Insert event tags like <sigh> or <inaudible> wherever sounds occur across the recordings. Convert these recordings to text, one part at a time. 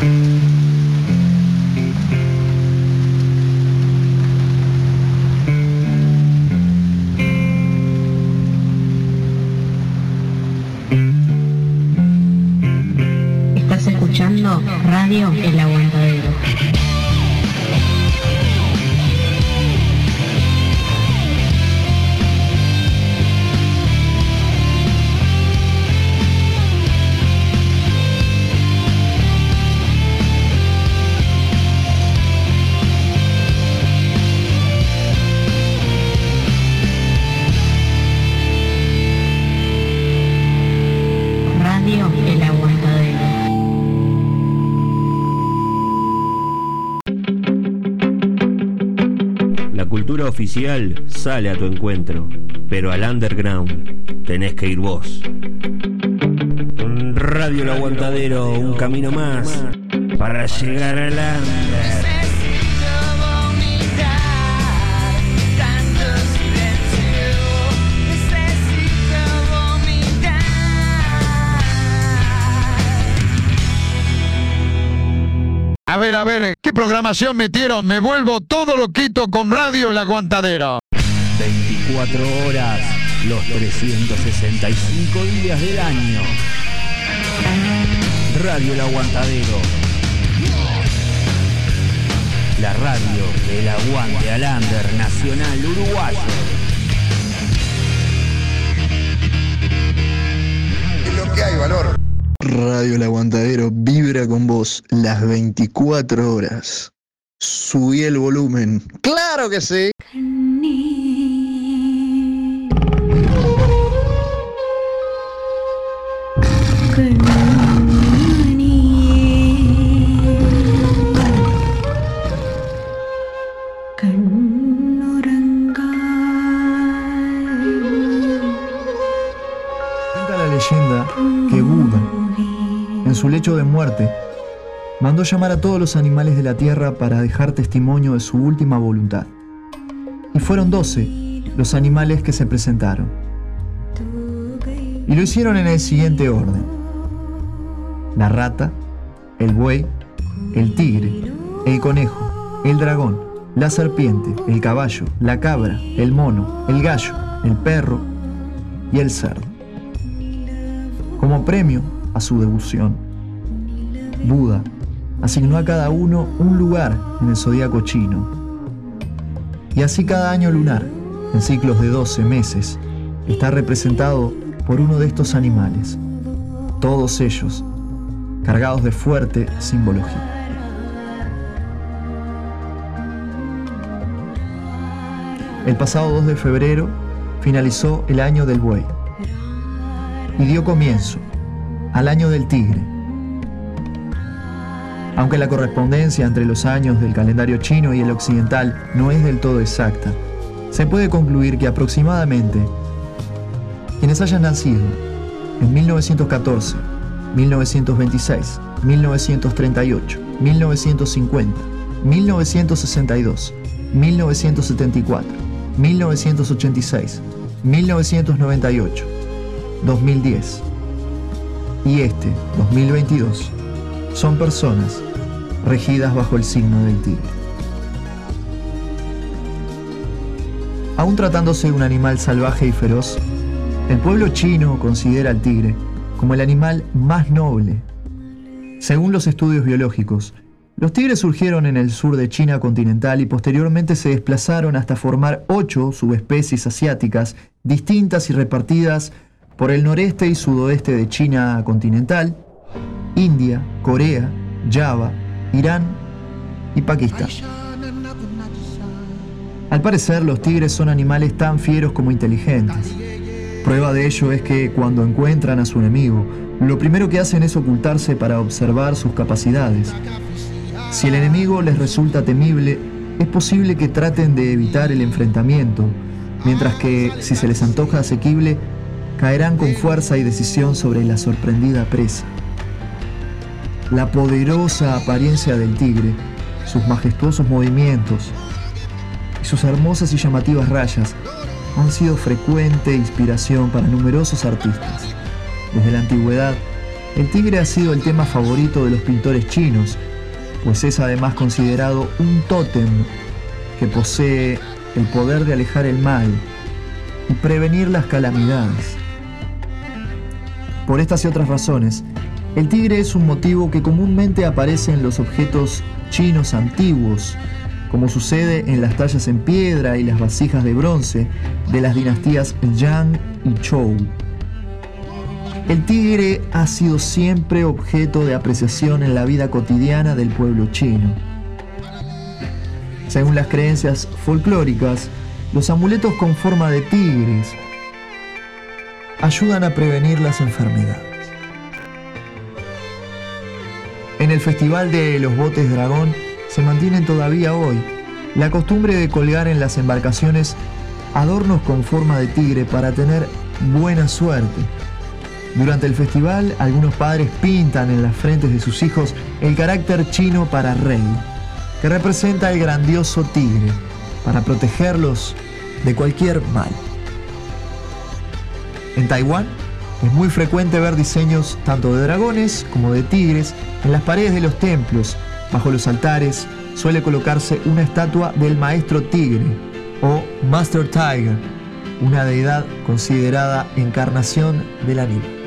Estás oficial sale a tu encuentro, pero al underground tenés que ir vos. Radio El Aguantadero, un camino más para llegar al under. Necesito vomitar tanto silencio. Necesito vomitar. A ver, a ver, ¿qué programación metieron? Me vuelvo todo loquito con Radio El Aguantadero. 24 horas, los 365 días del año. Radio El Aguantadero. La radio del aguante al under nacional uruguayo. Radio El Aguantadero vibra con vos las 24 horas. Subí el volumen. ¡Claro que sí! En su lecho de muerte, mandó llamar a todos los animales de la tierra para dejar testimonio de su última voluntad. Y fueron doce los animales que se presentaron. Y lo hicieron en el siguiente orden. La rata, el buey, el tigre, el conejo, el dragón, la serpiente, el caballo, la cabra, el mono, el gallo, el perro y el cerdo. Como premio a su devoción, Buda asignó a cada uno un lugar en el zodíaco chino. Y así cada año lunar, en ciclos de 12 meses, está representado por uno de estos animales, todos ellos cargados de fuerte simbología. El pasado 2 de febrero finalizó el año del buey y dio comienzo al año del tigre. Aunque la correspondencia entre los años del calendario chino y el occidental no es del todo exacta, se puede concluir que aproximadamente quienes hayan nacido en 1914, 1926, 1938, 1950, 1962, 1974, 1986, 1998, 2010 y este 2022 son personas regidas bajo el signo del tigre. Aún tratándose de un animal salvaje y feroz, el pueblo chino considera al tigre como el animal más noble. Según los estudios biológicos, los tigres surgieron en el sur de China continental y posteriormente se desplazaron hasta formar ocho subespecies asiáticas distintas y repartidas por el noreste y sudoeste de China continental, India, Corea, Java, Irán y Pakistán. Al parecer, los tigres son animales tan fieros como inteligentes. Prueba de ello es que cuando encuentran a su enemigo, lo primero que hacen es ocultarse para observar sus capacidades. Si el enemigo les resulta temible, es posible que traten de evitar el enfrentamiento, mientras que si se les antoja asequible, caerán con fuerza y decisión sobre la sorprendida presa. La poderosa apariencia del tigre, sus majestuosos movimientos y sus hermosas y llamativas rayas han sido frecuente inspiración para numerosos artistas, desde la antigüedad El tigre ha sido el tema favorito de los pintores chinos, pues es además considerado un tótem que posee el poder de alejar el mal y prevenir las calamidades. Por estas y otras razones, el tigre es un motivo que comúnmente aparece en los objetos chinos antiguos, como sucede en las tallas en piedra y las vasijas de bronce de las dinastías Yang y Zhou. El tigre ha sido siempre objeto de apreciación en la vida cotidiana del pueblo chino. Según las creencias folclóricas, los amuletos con forma de tigres ayudan a prevenir las enfermedades. En el Festival de los Botes Dragón se mantiene todavía hoy la costumbre de colgar en las embarcaciones adornos con forma de tigre para tener buena suerte. Durante el festival, algunos padres pintan en las frentes de sus hijos el carácter chino para rey, que representa el grandioso tigre, para protegerlos de cualquier mal. En Taiwán es muy frecuente ver diseños tanto de dragones como de tigres en las paredes de los templos. Bajo los altares suele colocarse una estatua del maestro tigre o Master Tiger, una deidad considerada encarnación del anime.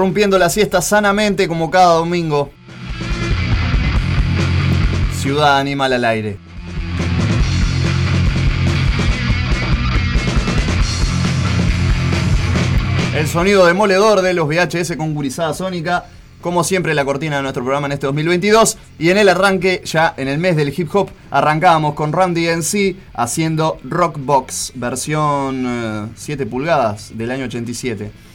Interrumpiendo la siesta sanamente como cada domingo. Ciudad Animal al aire. El sonido demoledor de los VHS con gurizada sónica. Como siempre, la cortina de nuestro programa en este 2022. Y en el arranque, ya en el mes del hip hop, arrancábamos con Randy NC haciendo Rockbox, versión eh, 7 pulgadas del año 87.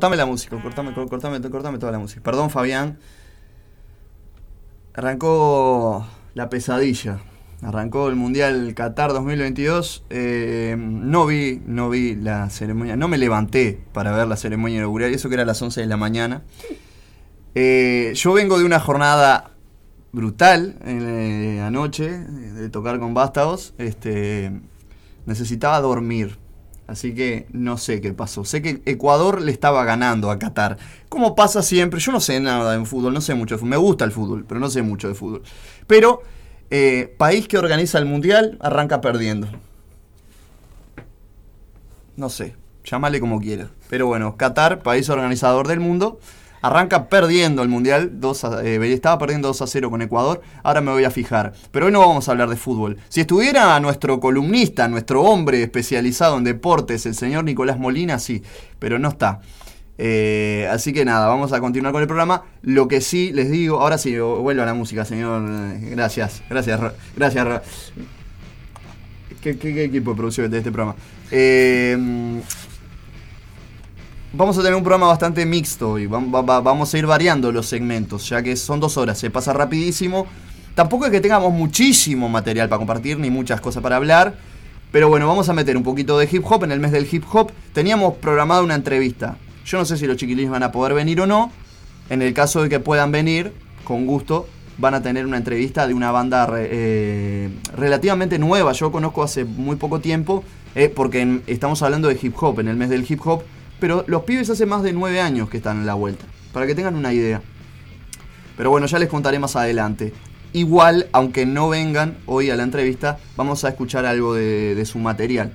Cortame la música, cortame, cor- cortame, cortame toda la música. Perdón, Fabián. Arrancó la pesadilla. Arrancó el Mundial Qatar 2022. Eh, no vi, no vi la ceremonia. No me levanté para ver la ceremonia inaugural. Eso que era a las 11 de la mañana. Eh, yo vengo de una jornada brutal eh, anoche de tocar con Vástagos. Este, necesitaba dormir. Así que no sé qué pasó. Sé que Ecuador le estaba ganando a Qatar. Como pasa siempre, yo no sé nada en fútbol, no sé mucho de fútbol. Me gusta el fútbol, pero no sé mucho de fútbol. Pero eh, país que organiza el mundial arranca perdiendo. No sé, llámale como quiera. Pero bueno, Qatar, país organizador del mundo, arranca perdiendo el mundial. 2 a- eh, estaba perdiendo 2 a 0 con Ecuador. Ahora me voy a fijar. Pero hoy no vamos a hablar de fútbol. Si estuviera nuestro columnista, nuestro hombre especializado en deportes, el señor Nicolás Molina, sí. Pero no está. Eh, así que nada, vamos a continuar con el programa. Lo que sí les digo, ahora sí, vuelvo a la música, señor. eh, Gracias, gracias, gracias. Ro- ¿Qué, qué- qué equipo de producción de este programa? Eh, Vamos a tener un programa bastante mixto y vam- va- va- vamos a ir variando los segmentos, ya que son dos horas, se pasa rapidísimo. Tampoco es que tengamos muchísimo material para compartir ni muchas cosas para hablar, pero bueno, vamos a meter un poquito de hip hop en el mes del hip hop. Teníamos programada una entrevista. Yo no sé si los chiquilines van a poder venir o no. En el caso de que puedan venir, con gusto, van a tener una entrevista de una banda eh, relativamente nueva. Yo conozco hace muy poco tiempo, eh, porque estamos hablando de hip hop, en el mes del hip hop. Pero los pibes hace más de nueve años que están en la vuelta, para que tengan una idea. Pero bueno, ya les contaré más adelante. Igual, aunque no vengan hoy a la entrevista, vamos a escuchar algo de, su material.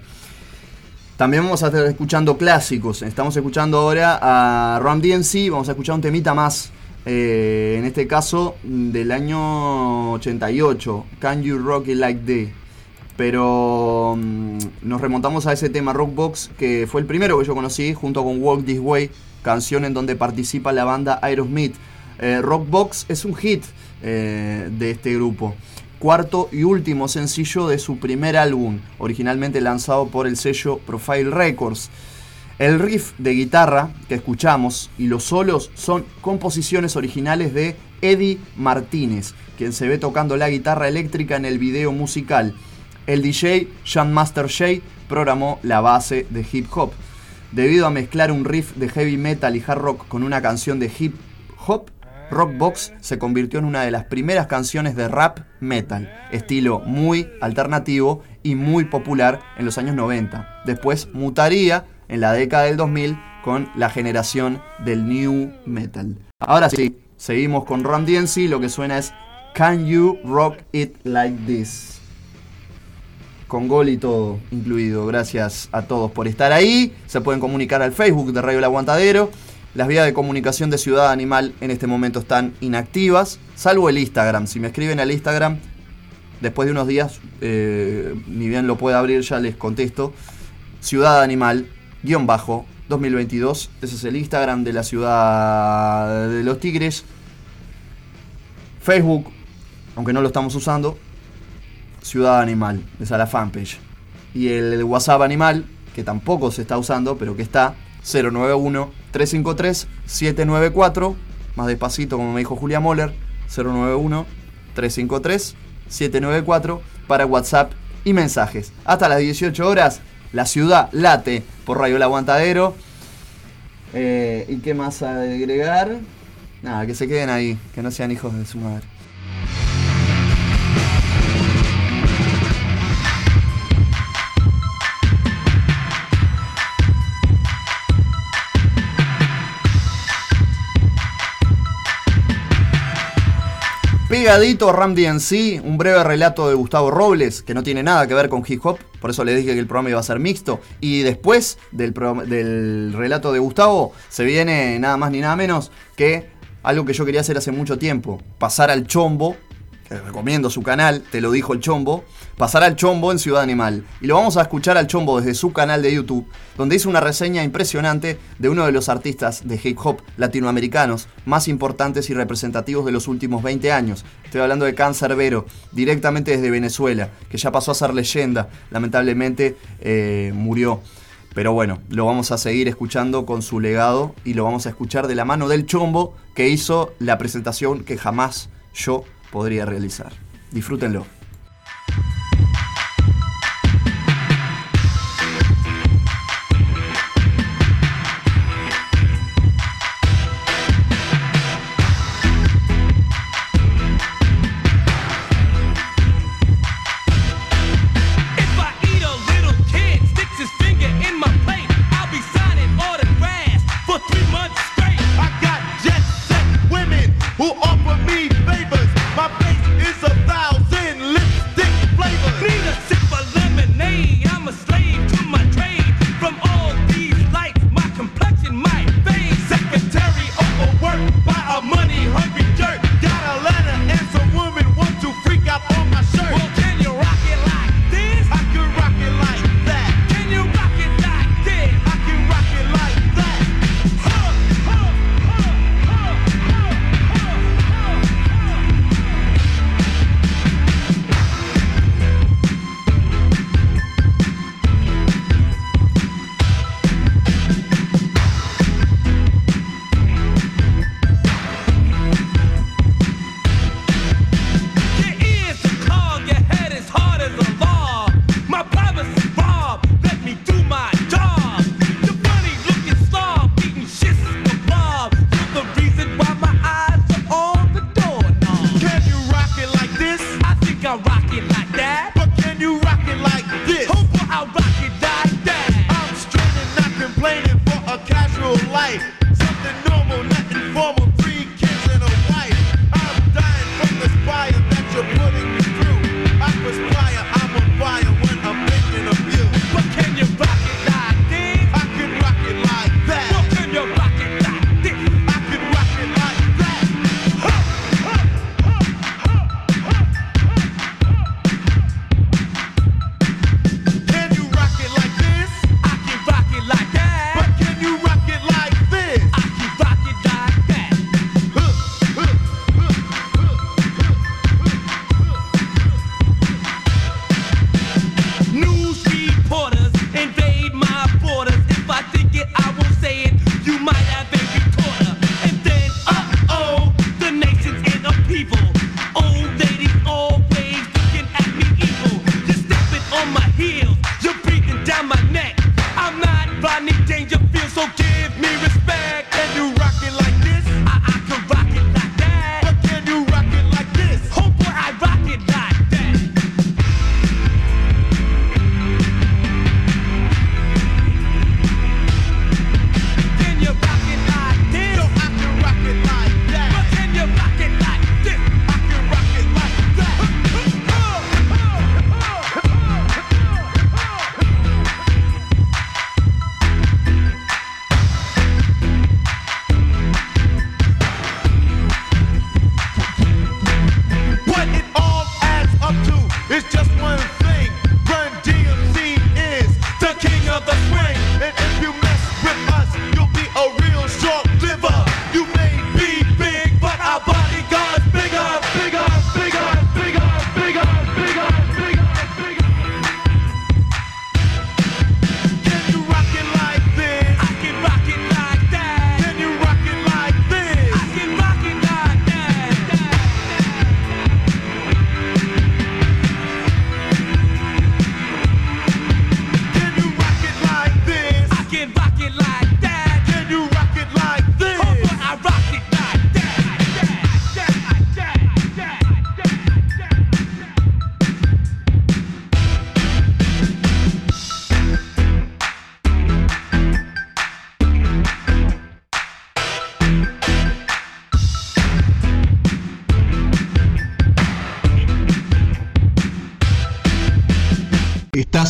También vamos a estar escuchando clásicos. Estamos escuchando ahora a Ram DNC. Vamos a escuchar un temita más. eh, en este caso, del año 88. Can You Rock It Like That? Pero mm, nos remontamos a ese tema Rockbox, que fue el primero que yo conocí, junto con Walk This Way, canción en donde participa la banda Aerosmith. Eh, Rockbox es un hit eh, de este grupo. Cuarto y último sencillo de su primer álbum, originalmente lanzado por el sello Profile Records. El riff de guitarra que escuchamos y los solos son composiciones originales de Eddie Martínez, quien se ve tocando la guitarra eléctrica en el video musical. El DJ Sean Master Jay programó la base de hip hop. Debido a mezclar un riff de heavy metal y hard rock con una canción de hip hop, Rockbox se convirtió en una de las primeras canciones de rap metal, estilo muy alternativo y muy popular en los años 90. Después mutaría en la década del 2000 con la generación del new metal. Ahora sí, seguimos con Ron DMC, lo que suena es Can You Rock It Like This? Con gol y todo incluido. Gracias a todos por estar ahí. Se pueden comunicar al Facebook de Radio El Aguantadero. Las vías de comunicación de Ciudad Animal en este momento están inactivas, salvo el Instagram. Si me escriben al Instagram, después de unos días, eh, ni bien lo pueda abrir, ya les contesto. Ciudad Animal, guion bajo, 2022. Ese es el Instagram de la ciudad de los Tigres. Facebook, aunque no lo estamos usando, Ciudad Animal, esa es la fanpage. Y el WhatsApp Animal, que tampoco se está usando, pero que está 091-353-794. Más despacito, como me dijo Julia Moller, 091-353-794 para WhatsApp y mensajes. Hasta las 18 horas, la ciudad late por Radio El Aguantadero. Eh, ¿Y qué más agregar? Nada, que se queden ahí, que no sean hijos de su madre. Pegadito a Ram DNC, un breve relato de Gustavo Robles, que no tiene nada que ver con hip hop, por eso les dije que el programa iba a ser mixto. Y después del, relato de Gustavo, se viene nada más ni nada menos que algo que yo quería hacer hace mucho tiempo: pasar al chombo, recomiendo su canal, te lo dijo el chombo, pasar al chombo en Ciudad Animal. Y lo vamos a escuchar al chombo desde su canal de YouTube, donde hizo una reseña impresionante de uno de los artistas de hip hop latinoamericanos más importantes y representativos de los últimos 20 años. Estoy hablando de Cancerbero, directamente desde Venezuela, que ya pasó a ser leyenda, lamentablemente eh, murió. Pero bueno, lo vamos a seguir escuchando con su legado y lo vamos a escuchar de la mano del chombo que hizo la presentación que jamás yo podría realizar. Disfrútenlo. life.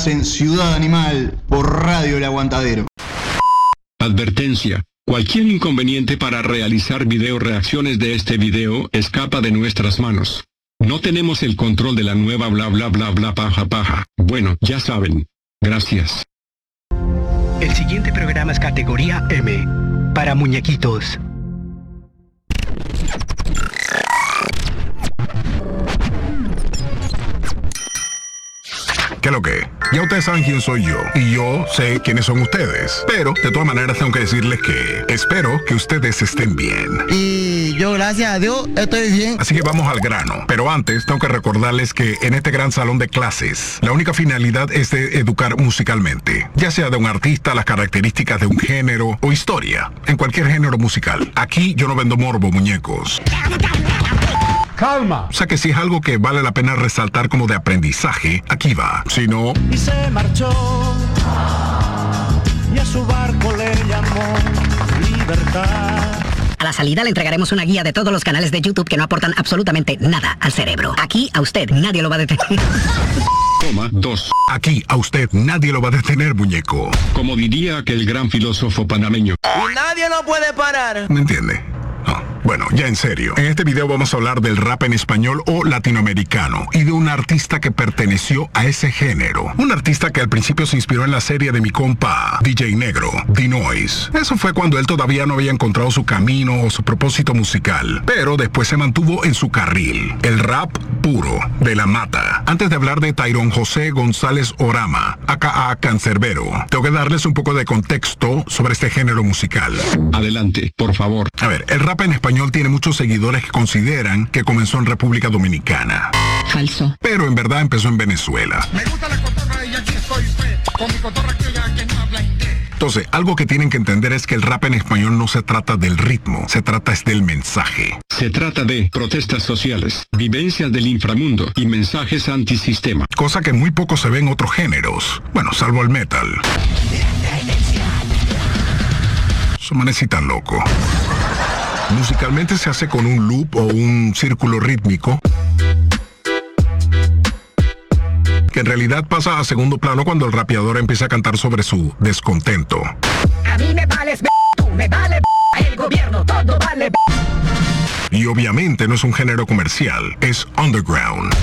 Estás en Ciudad Animal por Radio El Aguantadero. Advertencia. Cualquier inconveniente para realizar video reacciones de este video escapa de nuestras manos. No tenemos el control de la nueva bla bla bla bla paja paja. Bueno, ya saben. Gracias. El siguiente programa es categoría M, para muñequitos. ¿Qué lo que? Ya ustedes saben quién soy yo y yo sé quiénes son ustedes. Pero de todas maneras tengo que decirles que espero que ustedes estén bien. Y yo, gracias a Dios, estoy bien. Así que vamos al grano. Pero antes tengo que recordarles que en este gran salón de clases, la única finalidad es de educar musicalmente, ya sea de un artista, las características de un género o historia, en cualquier género musical. Aquí yo no vendo morbo, muñecos. Calma. O sea que si es algo que vale la pena resaltar como de aprendizaje, aquí va. Si no, y se marchó y a su barco le llamó libertad. A la salida le entregaremos una guía de todos los canales de YouTube que no aportan absolutamente nada al cerebro. Aquí a usted nadie lo va a detener. Toma, dos. Aquí a usted nadie lo va a detener, muñeco. Como diría aquel gran filósofo panameño. Y nadie lo puede parar. ¿Me entiende? No. Bueno, ya en serio. En este video vamos a hablar del rap en español o latinoamericano y de un artista que perteneció a ese género. Un artista que al principio se inspiró en la serie de mi compa DJ Negro, D-Noise. Eso fue cuando él todavía no había encontrado su camino o su propósito musical, pero después se mantuvo en su carril. El rap puro, de la mata. Antes de hablar de Tyrón José González Orama, aka Cancerbero, tengo que darles un poco de contexto sobre este género musical. Adelante, por favor. A ver, el rap en español tiene muchos seguidores que consideran que comenzó en República Dominicana. Falso. Pero en verdad empezó en Venezuela. Me gusta la cotorra y aquí estoy fe. Con mi cotorra que oiga que no habla inglés. Entonces, algo que tienen que entender es que el rap en español no se trata del ritmo, se trata es del mensaje. Se trata de protestas sociales, vivencias del inframundo y mensajes antisistema. Cosa que muy poco se ve en otros géneros. Bueno, salvo el metal. Eso manecita loco. Musicalmente se hace con un loop o un círculo rítmico que en realidad pasa a segundo plano cuando el rapeador empieza a cantar sobre su descontento. A mí me vales, tú me vale, el gobierno, todo vale. Y obviamente no es un género comercial, es underground.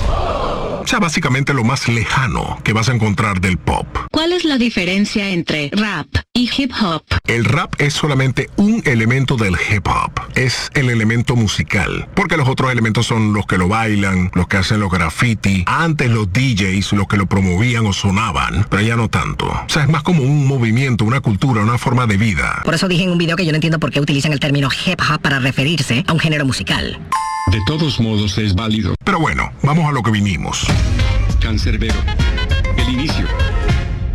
O sea, básicamente lo más lejano que vas a encontrar del pop. ¿Cuál es la diferencia entre rap y hip hop? El rap es solamente un elemento del hip hop. Es el elemento musical. Porque los otros elementos son los que lo bailan, los que hacen los graffiti. Antes los DJs, los que lo promovían o sonaban. Pero ya no tanto. O sea, es más como un movimiento, una cultura, una forma de vida. Por eso dije en un video que yo no entiendo por qué utilizan el término hip hop para referirse a un género musical. De todos modos es válido. Pero bueno, vamos a lo que vinimos. Cancerbero. El inicio.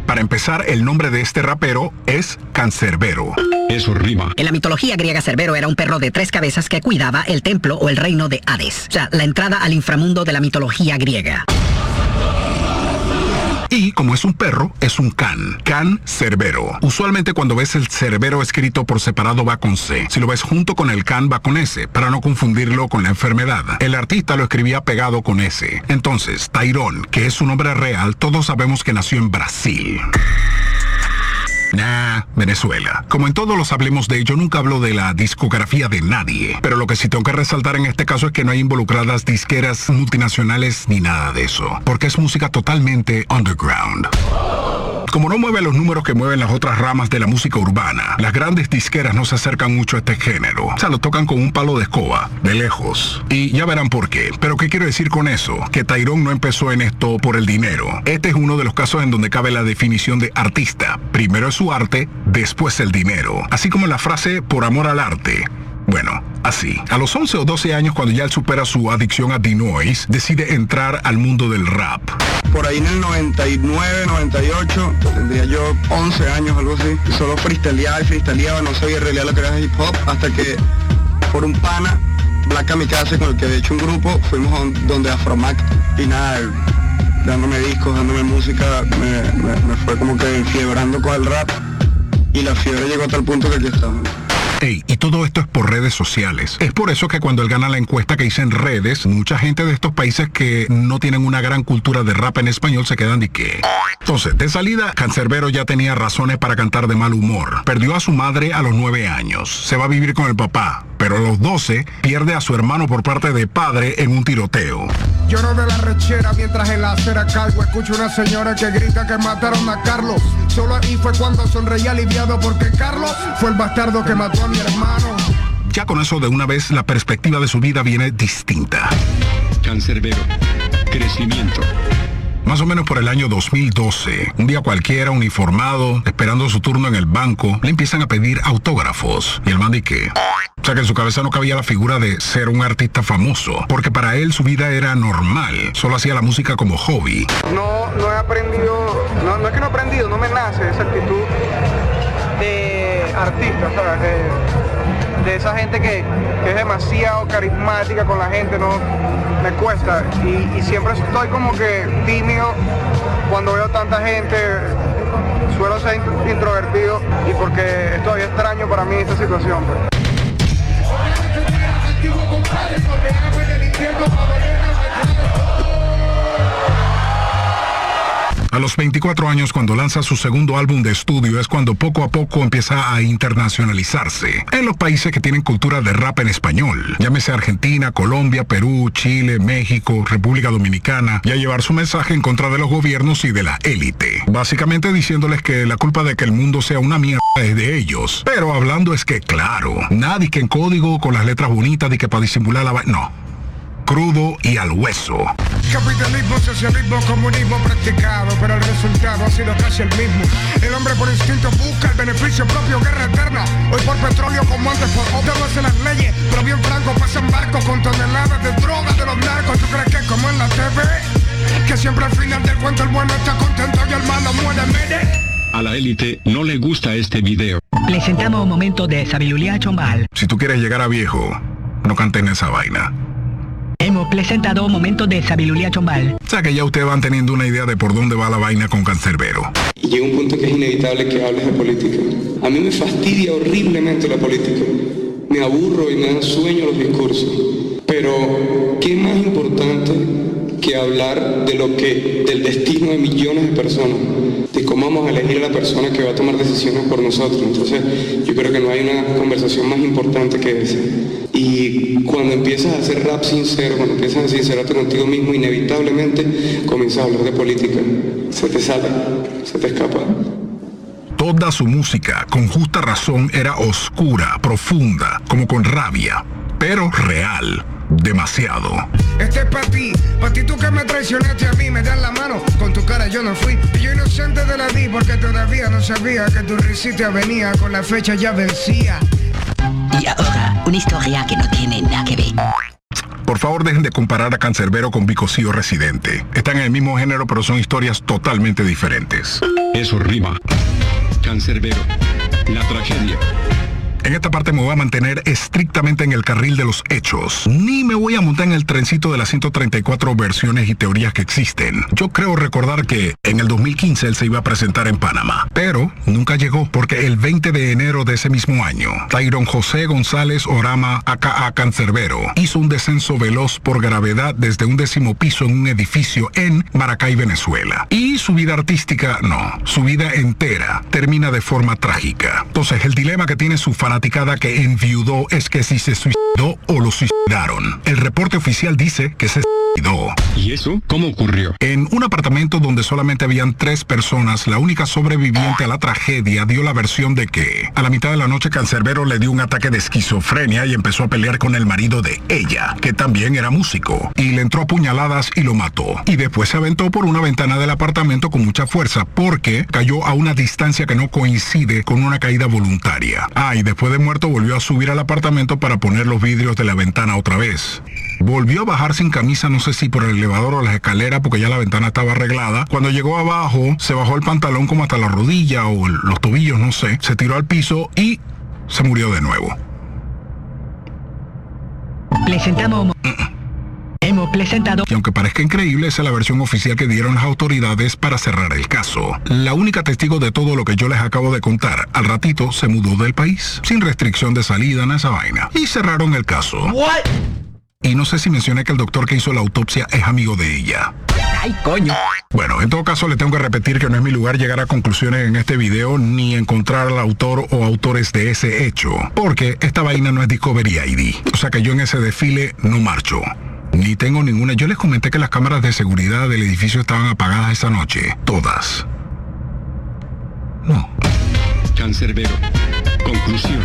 Para empezar, el nombre de este rapero es Cancerbero. Eso rima. En la mitología griega, Cerbero era un perro de tres cabezas que cuidaba el templo o el reino de Hades. O sea, la entrada al inframundo de la mitología griega. Y como es un perro, es un can. Can cerbero. Usualmente cuando ves el cerbero escrito por separado va con C. Si lo ves junto con el can va con S, para no confundirlo con la enfermedad. El artista lo escribía pegado con S. Entonces, Tyrone, que es su nombre real, todos sabemos que nació en Brasil. Nah, Venezuela. Como en todos los hablemos de ello, nunca hablo de la discografía de nadie. Pero lo que sí tengo que resaltar en este caso es que no hay involucradas disqueras multinacionales ni nada de eso. Porque es música totalmente underground. Como no mueve los números que mueven las otras ramas de la música urbana, las grandes disqueras no se acercan mucho a este género. O sea, lo tocan con un palo de escoba, de lejos. Y ya verán por qué. Pero ¿qué quiero decir con eso? Que Tyrone no empezó en esto por el dinero. Este es uno de los casos en donde cabe la definición de artista. Primero es su arte, después el dinero. Así como la frase por amor al arte. Bueno, así. A los 11 o 12 años, cuando ya él supera su adicción a D-Noise, decide entrar al mundo del rap. Por ahí en el 99, 98, tendría yo 11 años, algo así. Solo freestyleaba y freestyleaba, no sabía en realidad lo que era hip hop, hasta que por un pana, Black Kamikaze, con el que de hecho un grupo, fuimos donde Afromac y nada, dándome discos, dándome música, me, fue como que enfiebrando con el rap y la fiebre llegó a tal punto que aquí estamos. Ey, y todo esto es por redes sociales. Es por eso que cuando él gana la encuesta que hice en redes, mucha gente de estos países que no tienen una gran cultura de rap en español se quedan de qué. Entonces, de salida, Cancerbero ya tenía razones para cantar de mal humor. Perdió a su madre a los 9 años. Se va a vivir con el papá. Pero a los 12 pierde a su hermano por parte de padre en un tiroteo. Lloro de la rechera mientras en la acera cargo escucho una señora que grita que mataron a Carlos. Solo ahí fue cuando sonreí aliviado porque Carlos fue el bastardo que mató a mi hermano. Ya con eso de una vez la perspectiva de su vida viene distinta. Cancerbero. Crecimiento. Más o menos por el año 2012, un día cualquiera, uniformado, esperando su turno en el banco, le empiezan a pedir autógrafos. Y el man que O sea que en su cabeza no cabía la figura de ser un artista famoso, porque para él su vida era normal, solo hacía la música como hobby. No, no he aprendido, no, no es que no he aprendido, no me nace esa actitud de artista, ¿sabes? De, esa gente que, es demasiado carismática con la gente, no me cuesta. Y, siempre estoy como que tímido cuando veo tanta gente. Suelo ser in- introvertido y porque es todavía extraño para mí esta situación. pues. A los 24 años, cuando lanza su segundo álbum de estudio, es cuando poco a poco empieza a internacionalizarse en los países que tienen cultura de rap en español. Llámese Argentina, Colombia, Perú, Chile, México, República Dominicana, y a llevar su mensaje en contra de los gobiernos y de la élite. Básicamente diciéndoles que la culpa de que el mundo sea una mierda es de ellos. Pero hablando es que, claro, nadie que en código con las letras bonitas de que para disimular la No. Crudo y al hueso. Capitalismo, socialismo, comunismo practicado, pero el resultado ha sido casi el mismo. El hombre por instinto busca el beneficio propio, guerra eterna. Hoy por petróleo como antes por otra hacen las leyes, pero bien franco pasan barcos con toneladas de droga de los narcos. ¿Tú crees que es como en la TV? Que siempre al final del cuento el bueno está contento y el malo muere, mire. A la élite no le gusta este video. Presentamos un momento de sabiduría chombal. Si tú quieres llegar a viejo, no cantes en esa vaina. Hemos presentado un momento de sabiduría chombal. O sea que ya ustedes van teniendo una idea de por dónde va la vaina con Cancerbero. Y llega un punto que es inevitable que hables de política. A mí me fastidia horriblemente la política. Me aburro y me dan sueño los discursos. Pero, ¿qué más importante que hablar de lo que, del destino de millones de personas? De cómo vamos a elegir a la persona que va a tomar decisiones por nosotros. Entonces, yo creo que no hay una conversación más importante que esa. Y cuando empiezas a hacer rap sincero, cuando empiezas a sincerarte contigo mismo, inevitablemente comienzas a hablar de política. Se te sale, se te escapa. Toda su música, con justa razón, era oscura, profunda, como con rabia, pero real, demasiado. Este es para ti, para ti tú que me traicionaste a mí, me das la mano, con tu cara yo no fui. Y yo inocente de la di porque todavía no sabía que tu risita venía, con la fecha ya vencía. Y ahora, una historia que no tiene nada que ver. Por favor, dejen de comparar a Cancerbero con Vicosío Residente. Están en el mismo género, pero son historias totalmente diferentes. Eso rima. Cancerbero. La tragedia. En esta parte me voy a mantener estrictamente en el carril de los hechos. Ni me voy a montar en el trencito de las 134 versiones y teorías que existen. Yo creo recordar que en el 2015 él se iba a presentar en Panamá, pero nunca llegó porque el 20 de enero de ese mismo año, Tyron José González Orama, aka Cancerbero, hizo un descenso veloz por gravedad desde un décimo piso en un edificio en Maracay, Venezuela. Y su vida artística, no, su vida entera termina de forma trágica. Entonces, el dilema que tiene su fanaticada que enviudó es que si se suicidó o lo suicidaron. El reporte oficial dice que se suicidó. ¿Y eso cómo ocurrió? En un apartamento donde solamente habían tres personas, la única sobreviviente a la tragedia dio la versión de que a la mitad de la noche Cancerbero le dio un ataque de esquizofrenia y empezó a pelear con el marido de ella, que también era músico, y le entró a puñaladas y lo mató. Y después se aventó por una ventana del apartamento con mucha fuerza porque cayó a una distancia que no coincide con una caída voluntaria. Ah, y después de muerto volvió a subir al apartamento para poner los vidrios de la ventana otra vez. Volvió a bajar sin camisa, no sé si por el elevador o las escaleras, porque ya la ventana estaba arreglada. Cuando llegó abajo, se bajó el pantalón como hasta la rodilla o el- los tobillos, no sé. Se tiró al piso y se murió de nuevo. Presentamos. Presentado. Y aunque parezca increíble, esa es la versión oficial que dieron las autoridades para cerrar el caso. La única testigo de todo lo que yo les acabo de contar, al ratito se mudó del país, sin restricción de salida en esa vaina. Y cerraron el caso. Y no sé si mencioné que el doctor que hizo la autopsia es amigo de ella. Ay, coño. Bueno, en todo caso le tengo que repetir que no es mi lugar llegar a conclusiones en este video ni encontrar al autor o autores de ese hecho, porque esta vaina no es Discovery ID. O sea que yo en ese desfile no marcho. Ni tengo ninguna. Yo les comenté que las cámaras de seguridad del edificio estaban apagadas esa noche. Todas. Cancerbero. Conclusión.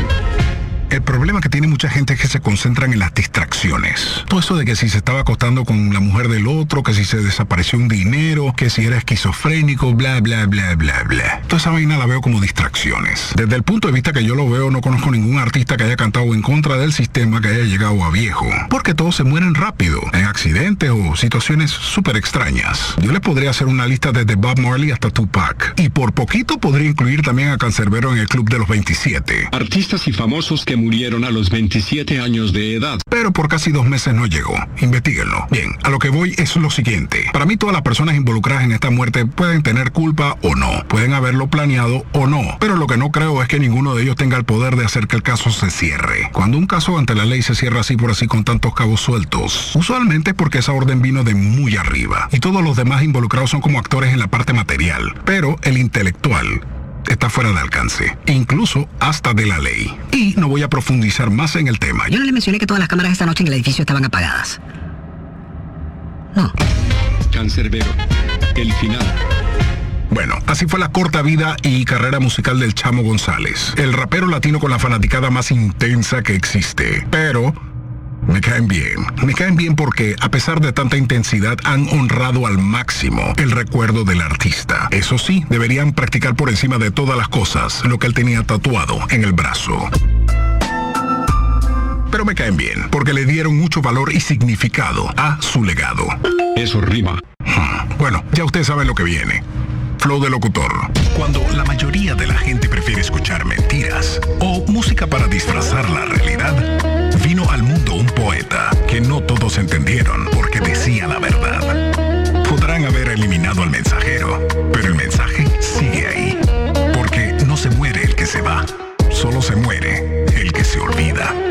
El problema que tiene mucha gente es que se concentran en las distracciones. Todo eso de que si se estaba acostando con la mujer del otro, que si se desapareció un dinero, que si era esquizofrénico, bla, bla, bla, bla, bla. Toda esa vaina la veo como distracciones. Desde el punto de vista que yo lo veo, no conozco ningún artista que haya cantado en contra del sistema que haya llegado a viejo. Porque todos se mueren rápido, en accidentes o situaciones súper extrañas. Yo les podría hacer una lista desde Bob Marley hasta Tupac. Y por poquito podría incluir también a Cancerbero en el Club de los 27. Artistas y famosos que murieron a los 27 años de edad. Pero por casi dos meses no llegó. Investíguenlo. Bien, a lo que voy es lo siguiente. Para mí todas las personas involucradas en esta muerte pueden tener culpa o no. Pueden haberlo planeado o no. Pero lo que no creo es que ninguno de ellos tenga el poder de hacer que el caso se cierre. Cuando un caso ante la ley se cierra así por así con tantos cabos sueltos, usualmente es porque esa orden vino de muy arriba. Y todos los demás involucrados son como actores en la parte material. Pero el intelectual está fuera de alcance, incluso hasta de la ley. Y no voy a profundizar más en el tema. Yo no le mencioné que todas las cámaras esta noche en el edificio estaban apagadas. Cancerbero. El final. Bueno, así fue la corta vida y carrera musical del Chamo González, el rapero latino con la fanaticada más intensa que existe. Pero me caen bien. Me caen bien porque, a pesar de tanta intensidad, han honrado al máximo el recuerdo del artista. Eso sí, deberían practicar por encima de todas las cosas lo que él tenía tatuado en el brazo. Pero me caen bien, porque le dieron mucho valor y significado a su legado. Eso rima. Bueno, ya ustedes saben lo que viene. Flow de locutor. Cuando la mayoría de la gente prefiere escuchar mentiras o música para disfrazar la realidad, vino al mundo un que no todos entendieron porque decía la verdad. Podrán haber eliminado al mensajero, pero el mensaje sigue ahí. Porque no se muere el que se va, solo se muere el que se olvida.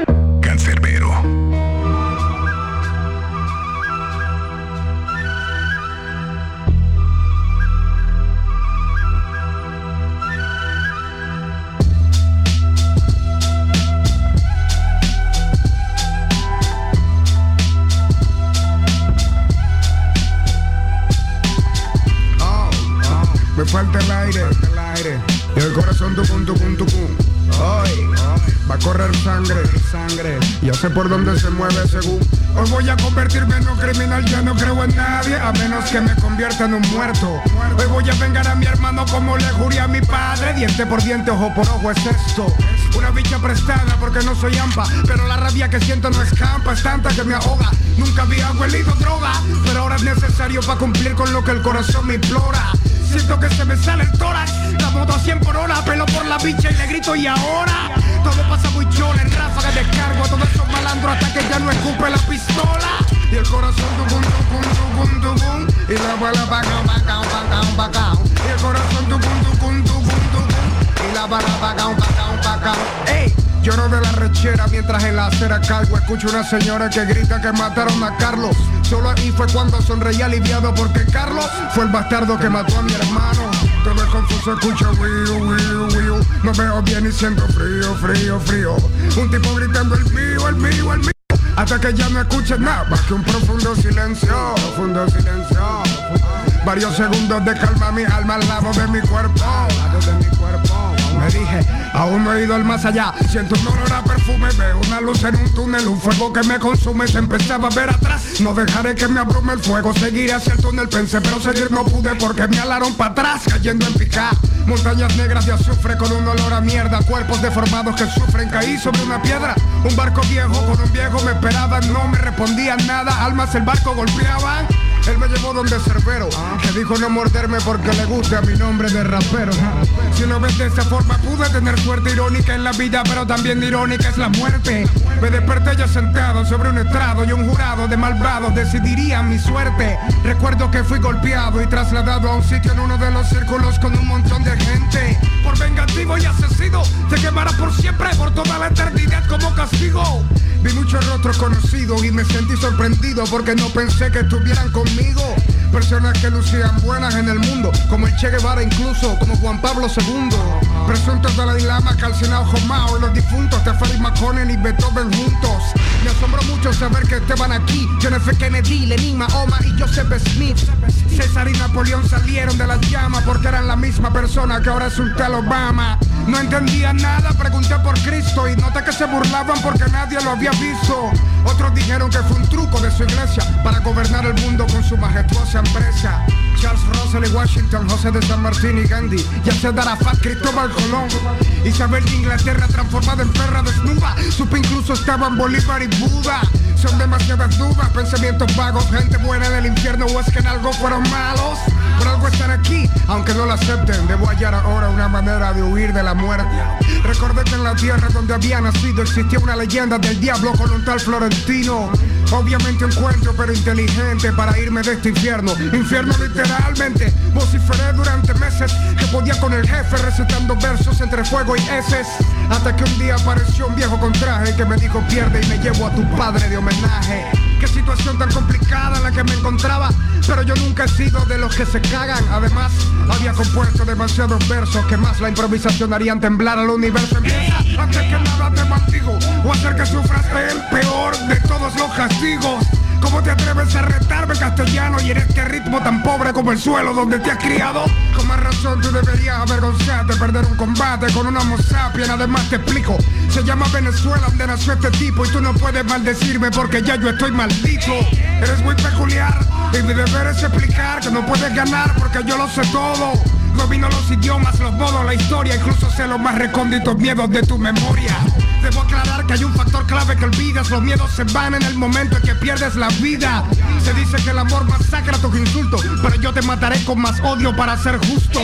Falta el aire. Y el corazón tucum, tucum, tucum. Hoy va a correr sangre, sangre. Yo sé por dónde se mueve según. Hoy voy a convertirme en un criminal, yo no creo en nadie, a menos que me convierta en un muerto. Hoy voy a vengar a mi hermano como le juré a mi padre. Diente por diente, ojo por ojo es esto. Una bicha prestada porque no soy ampa, pero la rabia que siento no escampa, es tanta que me ahoga. Nunca había huelido droga, pero ahora es necesario para cumplir con lo que el corazón me implora. Siento que se me sale el tórax La moto a 100 por hora Pelo por la bicha y le grito y ahora Todo pasa muy chola en ráfaga descargo a todos esos malandros hasta que ya no escupe la pistola Y el corazón tucum tucum tucum tucum Y la bala bacao bacao bacao bacao Y el corazón tucum tucum tucum Y la bala bacao bacao bacao Ey Lloro de la rechera mientras en la acera cargo Escucho una señora que grita que mataron a Carlos. Solo ahí fue cuando sonreí aliviado porque Carlos fue el bastardo que mató a mi hermano. Todo es confuso, escucho wiu, wiu, wiu No veo bien y siento frío, frío, frío. Un tipo gritando el mío, el mío, el mío Hasta que ya no escuches nada más que un profundo silencio Profundo silencio. Varios segundos de calma mi alma al lado de mi cuerpo Al lado de mi cuerpo me dije, aún no he ido al más allá. Siento un olor a perfume, veo una luz en un túnel Un fuego que me consume, se empezaba a ver atrás. No dejaré que me abrume el fuego, seguiré hacia el túnel. Pensé, pero seguir no pude porque me alaron para atrás Cayendo en picada Montañas negras de azufre con un olor a mierda. Cuerpos deformados que sufren, caí sobre una piedra. Un barco viejo con un viejo me esperaban No me respondían nada, almas el barco golpeaban él me llevó donde Cerbero Que dijo no morderme porque le gusta mi nombre de rapero. Si lo ves de esa forma pude tener suerte irónica en la vida Pero también irónica es la muerte. Me desperté ya sentado sobre un estrado Y un jurado de malvados decidiría mi suerte. Recuerdo que fui golpeado y trasladado a un sitio en uno de los círculos Con un montón de gente. Por vengativo y asesino Te quemará por siempre, por toda la eternidad como castigo. Vi muchos rostros conocidos y me sentí sorprendido porque no pensé que estuvieran conmigo. Personas que lucían buenas en el mundo, como el Che Guevara incluso, como Juan Pablo II. Presuntos de la Lama, Calcinado Jomao y los difuntos de Felix McConnell y Beethoven juntos. Me asombró mucho saber que estaban aquí. John F. Kennedy, Lenin, Mahoma y Joseph Smith. César y Napoleón salieron de las llamas porque eran la misma persona que ahora es un tal Obama. No entendía nada, pregunté por Cristo y noté que se burlaban porque nadie lo había visto. Otros dijeron que fue un truco de su iglesia para gobernar el mundo con su majestuosa empresa. Charles Russell y Washington, José de San Martín y Gandhi, Yasser Arafat, Cristóbal Colón, Isabel de Inglaterra transformada en perra desnuda, supe incluso estaban Bolívar y Buda. Son demasiadas dudas, pensamientos vagos, gente buena en el infierno o es que en algo fueron malos. Por algo están aquí, aunque no lo acepten, debo hallar ahora una manera de huir de la muerte. Recordé que en la tierra donde había nacido existía una leyenda del diablo con un tal Florentino. Obviamente encuentro pero inteligente para irme de este infierno Infierno literalmente. Vociferé durante meses que podía con el jefe recetando versos entre fuego y heces. Hasta que un día apareció un viejo con traje que me dijo pierde y me llevo a tu padre de homenaje. Qué situación tan complicada en la que me encontraba Pero yo nunca he sido de los que se cagan. Además había compuesto demasiados versos Que más la improvisación harían temblar al universo. Empieza antes que nada te maldigo O hacer que sufras el peor de todos los castigos ¿Cómo te atreves a retarme castellano y en este ritmo tan pobre como el suelo donde te has criado? Con más razón tú deberías avergonzarte, perder un combate con una homo sapien, además te explico. Se llama Venezuela donde nació este tipo y tú no puedes maldecirme porque ya yo estoy maldito. Eres muy peculiar y mi deber es explicar que no puedes ganar porque yo lo sé todo. Domino los idiomas, los modos, la historia, incluso sé los más recónditos miedos de tu memoria. Debo aclarar que hay un factor clave que olvidas, los miedos se van en el momento en que pierdes la vida. Se dice que el amor masacra tus insultos, pero yo te mataré con más odio para ser justo.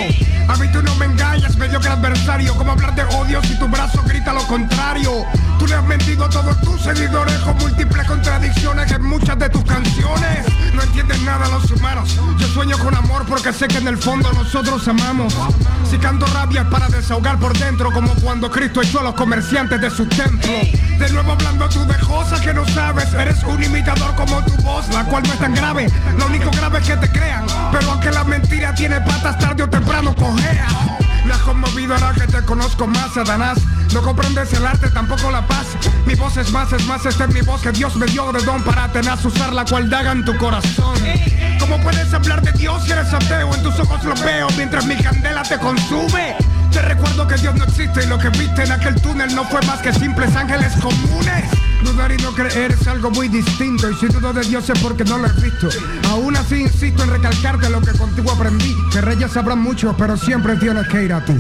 A mí tú no me engañas, medio que adversario, como hablar de odio si tu brazo grita lo contrario. Tú le has mentido a todos tus seguidores con múltiples contradicciones porque sé que en el fondo nosotros amamos. Si canto rabia para desahogar por dentro, como cuando Cristo echó a los comerciantes de su templo. De nuevo hablando tú de cosas que no sabes. Eres un imitador como tu voz, la cual no es tan grave. Lo único grave es que te crean. Pero aunque la mentira tiene patas, tarde o temprano cojea. Me has conmovido ahora que te conozco más, Satanás. No comprendes el arte, tampoco la paz. Mi voz es más, es más, esta es mi voz que Dios me dio de don para tenaz usar la cual daga en tu corazón. ¿Cómo puedes hablar de Dios si eres ateo? En tus ojos lo veo mientras mi candela te consume. Te recuerdo que Dios no existe y lo que viste en aquel túnel no fue más que simples ángeles comunes. Dudar y no creer es algo muy distinto y si dudo de Dios es porque no lo he visto. Aún así insisto en recalcarte lo que contigo aprendí, que reyes sabrán mucho, pero siempre tienes que ir a ti.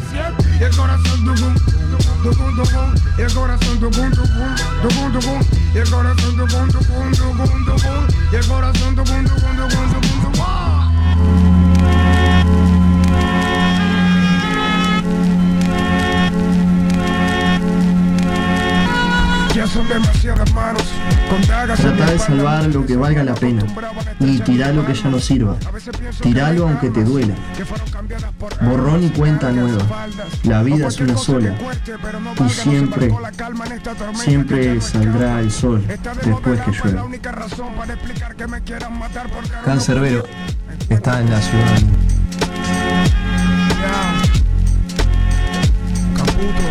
Son demasiadas manos. Trata de salvar lo que valga la pena y tirá lo que ya no sirva. Tiralo aunque te duela. Borrón y cuenta nueva. La vida es una sola y siempre, siempre saldrá el sol después que llueva. Cancerbero está en la ciudad. Caputo,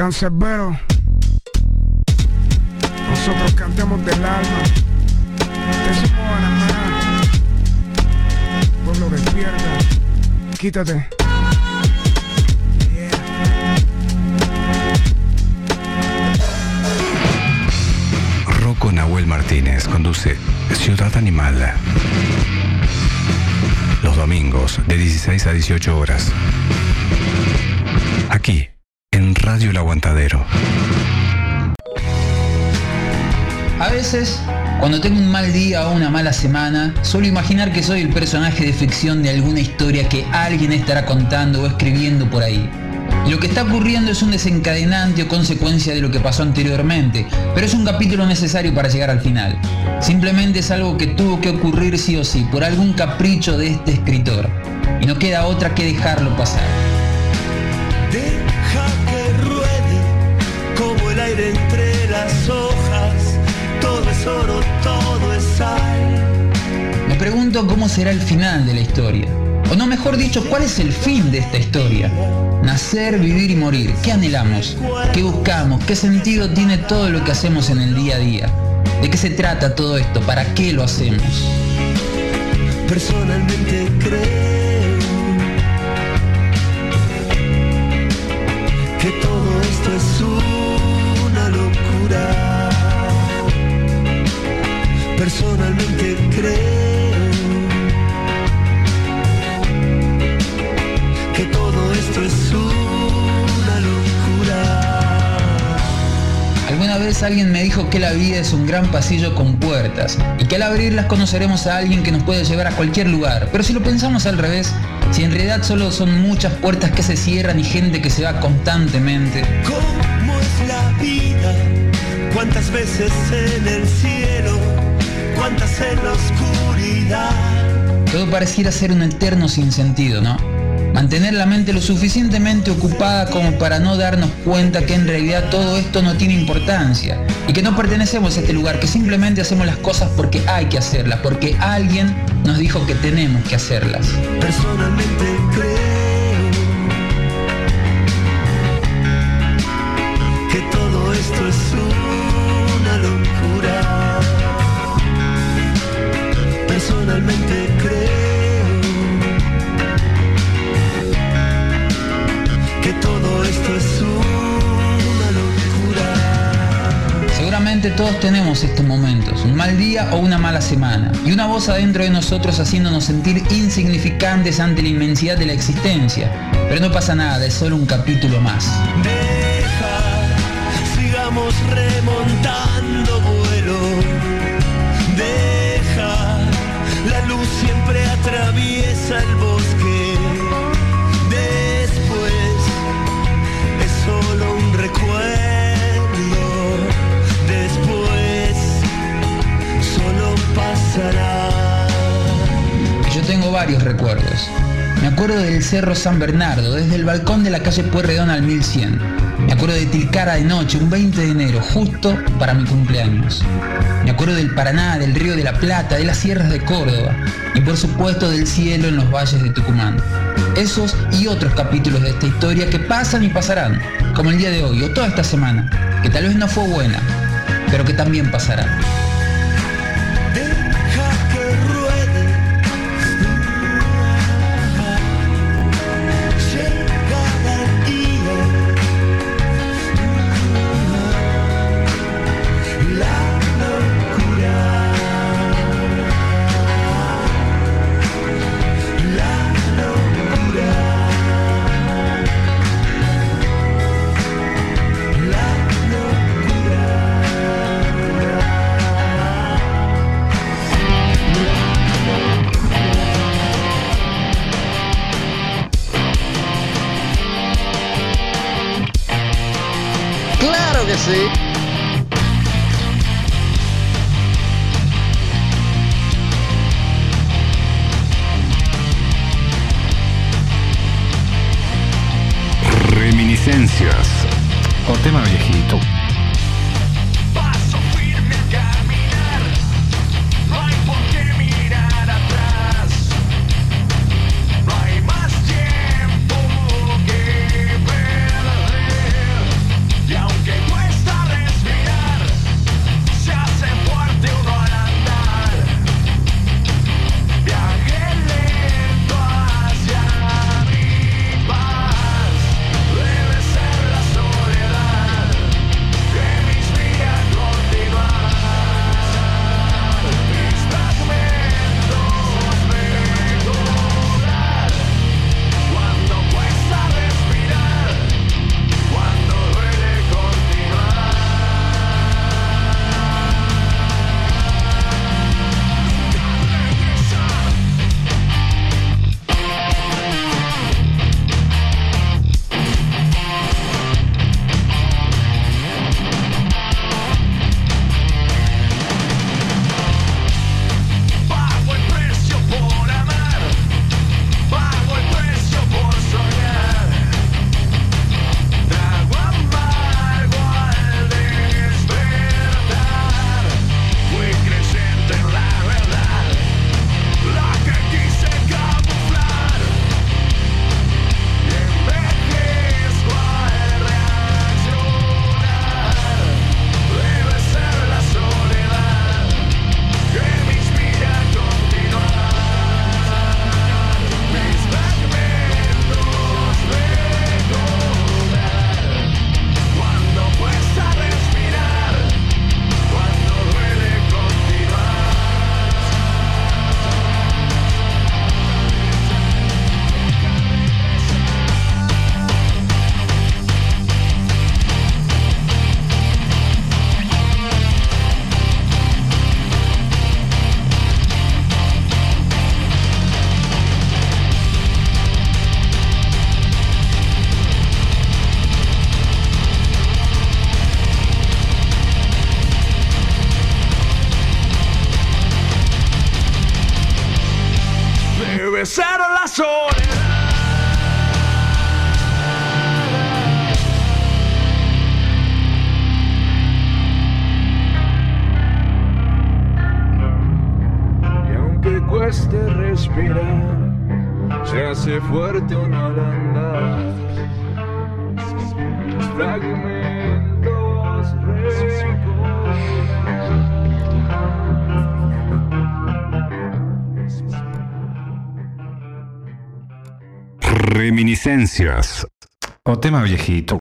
cancerbero. Nosotros cantamos del alma. Panamá. Pueblo despierta. Quítate. Rocco Nahuel Martínez conduce Ciudad Animal. Los domingos de 16 a 18 horas. Aquí, en Radio El Aguantadero. A veces, cuando tengo un mal día o una mala semana, suelo imaginar que soy el personaje de ficción de alguna historia que alguien estará contando o escribiendo por ahí. Lo que está ocurriendo es un desencadenante o consecuencia de lo que pasó anteriormente, pero es un capítulo necesario para llegar al final. Simplemente es algo que tuvo que ocurrir sí o sí, por algún capricho de este escritor. Y no queda otra que dejarlo pasar. Aire entre las hojas. Todo es oro, todo es sal. Me pregunto cómo será el final de la historia. O no, mejor dicho, ¿cuál es el fin de esta historia? Nacer, vivir y morir. ¿Qué anhelamos? ¿Qué buscamos? ¿Qué sentido tiene todo lo que hacemos en el día a día? ¿De qué se trata todo esto? ¿Para qué lo hacemos? Personalmente creo Personalmente creo que todo esto es una locura. Alguna vez alguien me dijo que la vida es un gran pasillo con puertas y que al abrirlas conoceremos a alguien que nos puede llevar a cualquier lugar. Pero si lo pensamos al revés, si en realidad solo son muchas puertas que se cierran y gente que se va constantemente, ¿Cómo es la vida? ¿Cuántas veces en el cielo? ¿Cuántas en la oscuridad? todo pareciera ser un eterno sinsentido, ¿no? Mantener la mente lo suficientemente ocupada como para no darnos cuenta que en realidad todo esto no tiene importancia y que no pertenecemos a este lugar, que simplemente hacemos las cosas porque hay que hacerlas, porque alguien nos dijo que tenemos que hacerlas. Personalmente creo que todo esto es una Todos tenemos estos momentos, un mal día o una mala semana, y una voz adentro de nosotros haciéndonos sentir insignificantes ante la inmensidad de la existencia. Pero no pasa nada, es solo un capítulo más. sigamos remontando vuelo. Deja, la luz siempre atraviesa el bosque. Yo tengo varios recuerdos. Me acuerdo del Cerro San Bernardo, desde el balcón de la calle Pueyrredón al 1100. Me acuerdo de Tilcara de noche, un 20 de enero, justo para mi cumpleaños. Me acuerdo del Paraná, del Río de la Plata, de las sierras de Córdoba y por supuesto del cielo en los valles de Tucumán. Esos y otros capítulos de esta historia que pasan y pasarán, como el día de hoy o toda esta semana, que tal vez no fue buena, pero que también pasará. Reminiscencias. O tema viejito.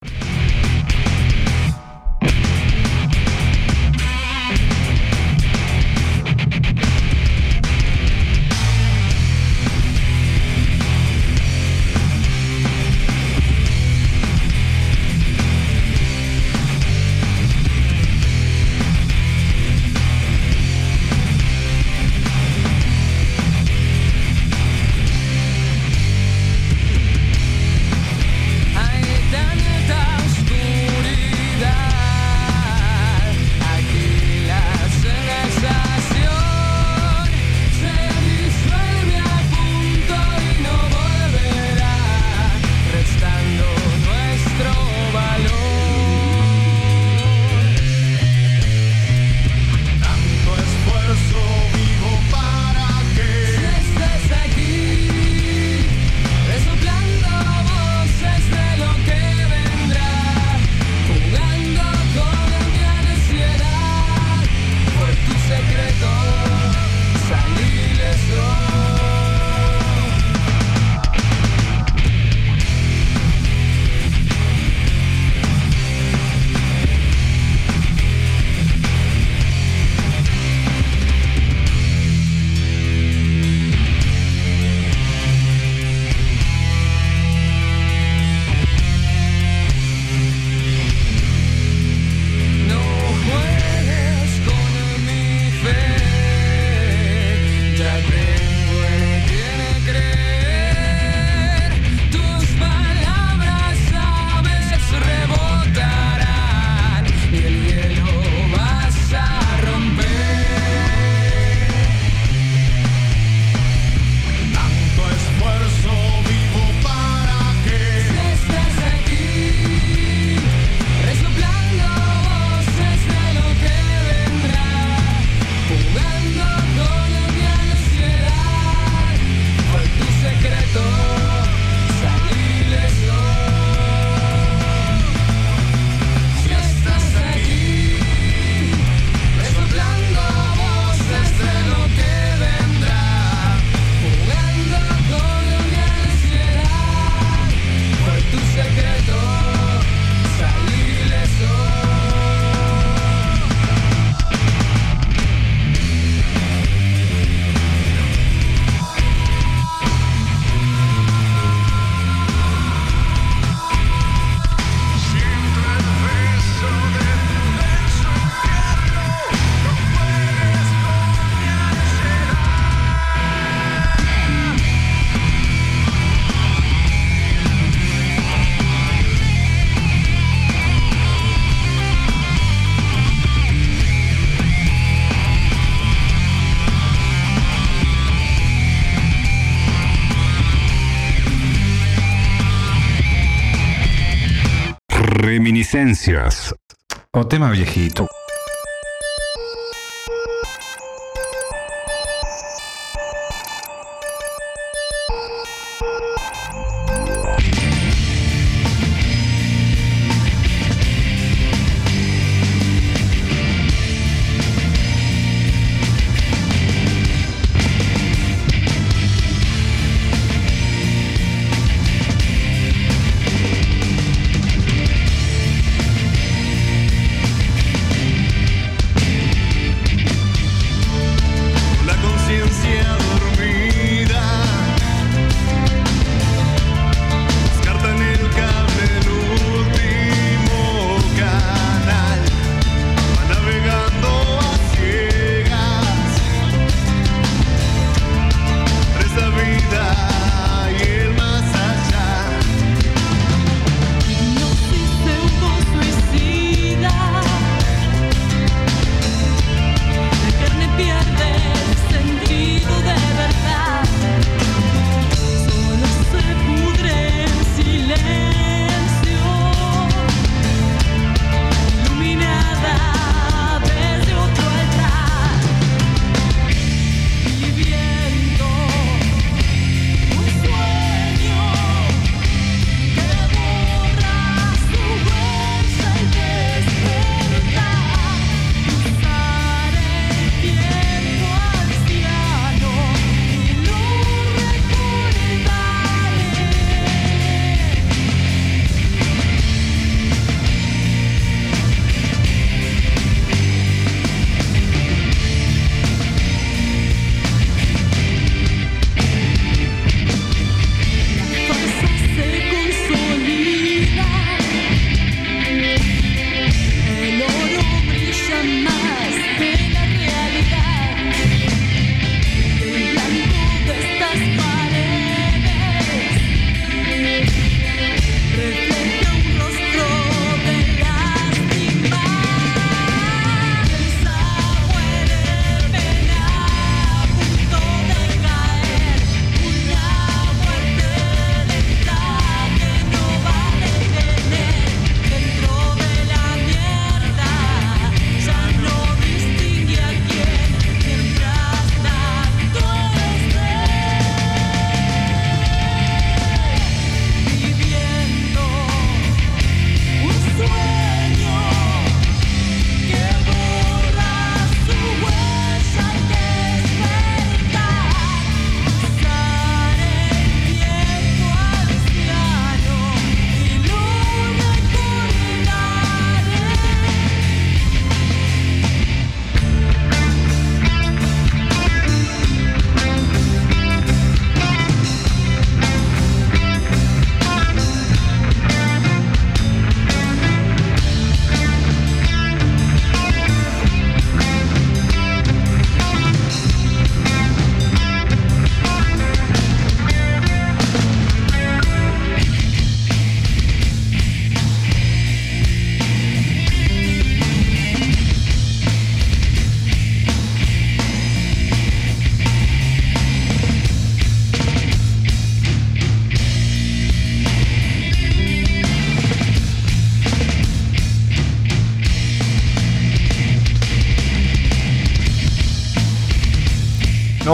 O tema viejito.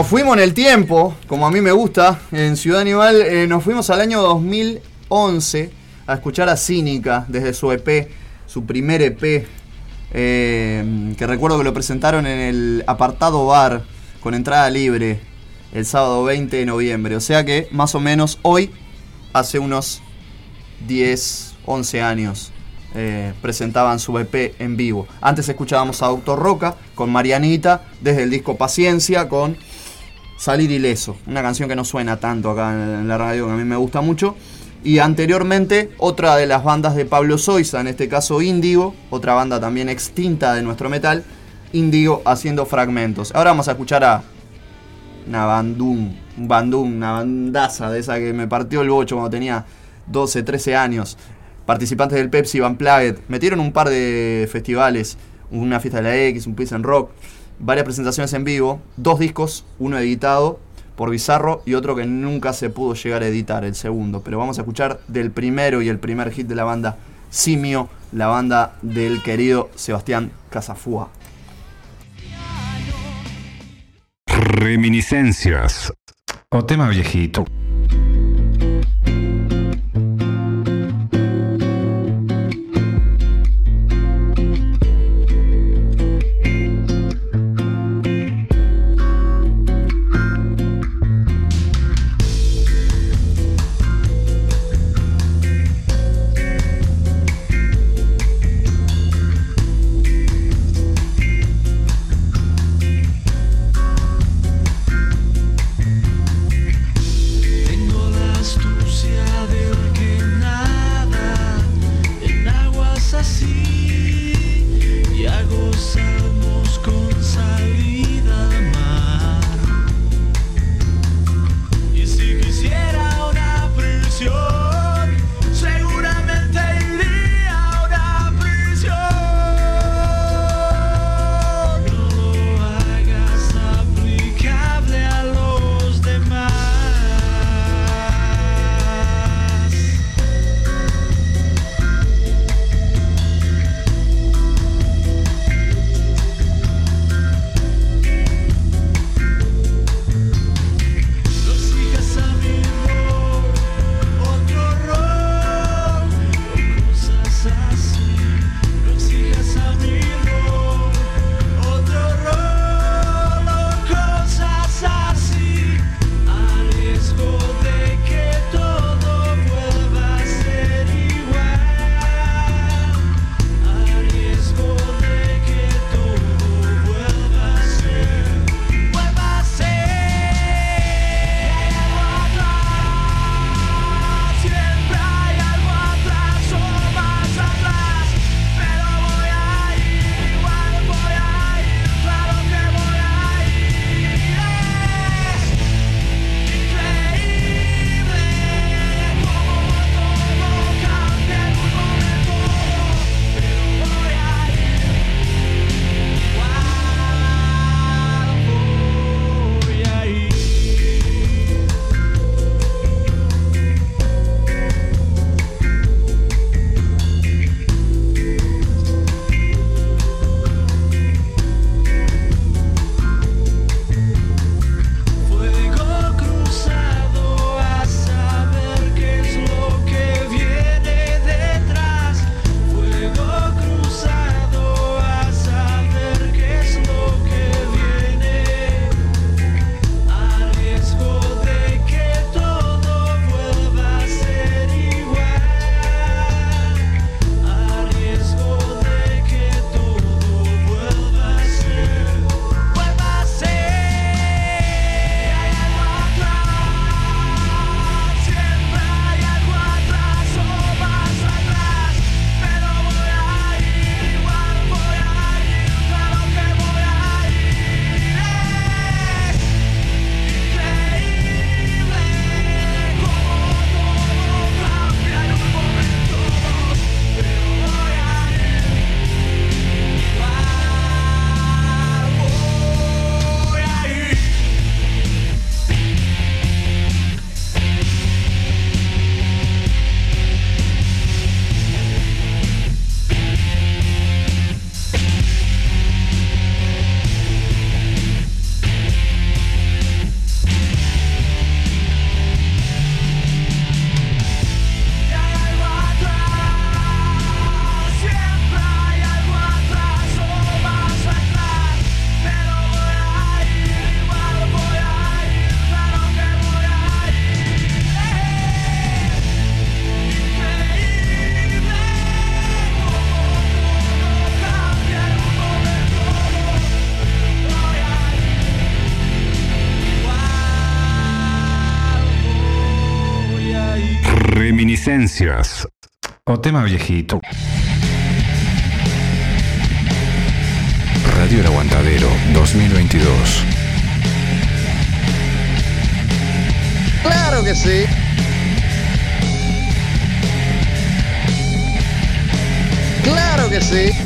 Fuimos en el tiempo, como a mí me gusta, en Ciudad Animal. eh, nos fuimos al año 2011 a escuchar a Cínica desde su EP, su primer EP, eh, que recuerdo que lo presentaron en el apartado bar con entrada libre el sábado 20 de noviembre. O sea que más o menos hoy, hace unos 10, 11 años, eh, presentaban su EP en vivo. Antes escuchábamos a Doctor Roca con Marianita desde el disco Paciencia con Salir Ileso, una canción que no suena tanto acá en la radio, que a mí me gusta mucho. Y anteriormente, otra de las bandas de Pablo Soiza, en este caso Índigo, otra banda también extinta de nuestro metal, Índigo haciendo fragmentos. Ahora vamos a escuchar a una bandum, un bandum, una bandaza de esa que me partió el bocho cuando tenía 12, 13 años. Participantes del Pepsi Van Plaget, metieron un par de festivales, una fiesta de la X, un Peace and Rock, varias presentaciones en vivo, dos discos, uno editado por Bizarro y otro que nunca se pudo llegar a editar, el segundo. Pero vamos a escuchar del primero y el primer hit de la banda Simio, la banda del querido Sebastián Casafúa. Reminiscencias. O tema viejito. tendencias o tema viejito. Radio El Aguantadero 2022. Claro que sí. Claro que sí.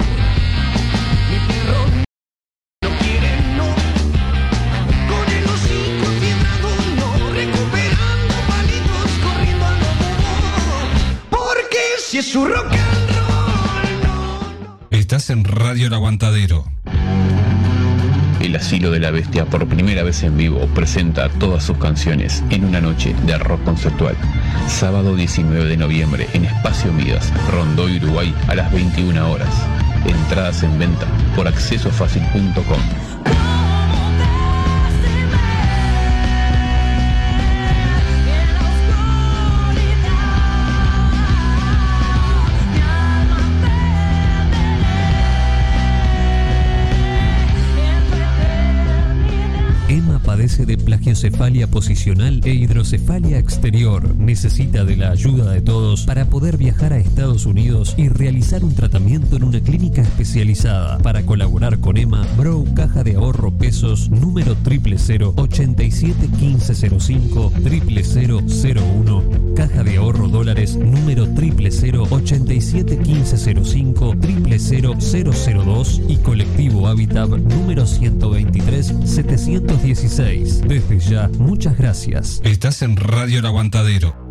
Es su rock Estás en Radio El Aguantadero. El Asilo de la Bestia por primera vez en vivo presenta todas sus canciones en una noche de rock conceptual. Sábado 19 de noviembre en Espacio Midas, Rondoy, Uruguay a las 21 horas. Entradas en venta por accesofacil.com. plagiocefalia posicional e hidrocefalia exterior. Necesita de la ayuda de todos para poder viajar a Estados Unidos y realizar un tratamiento en una clínica especializada. Para colaborar con Emma, Bro Caja de Ahorro Pesos número 000 87 1505 0001 Caja de Ahorro Dólares número 000 87 1505 00002 y Colectivo Habitat número 123 716. Desde ya, muchas gracias. Estás en Radio El Aguantadero.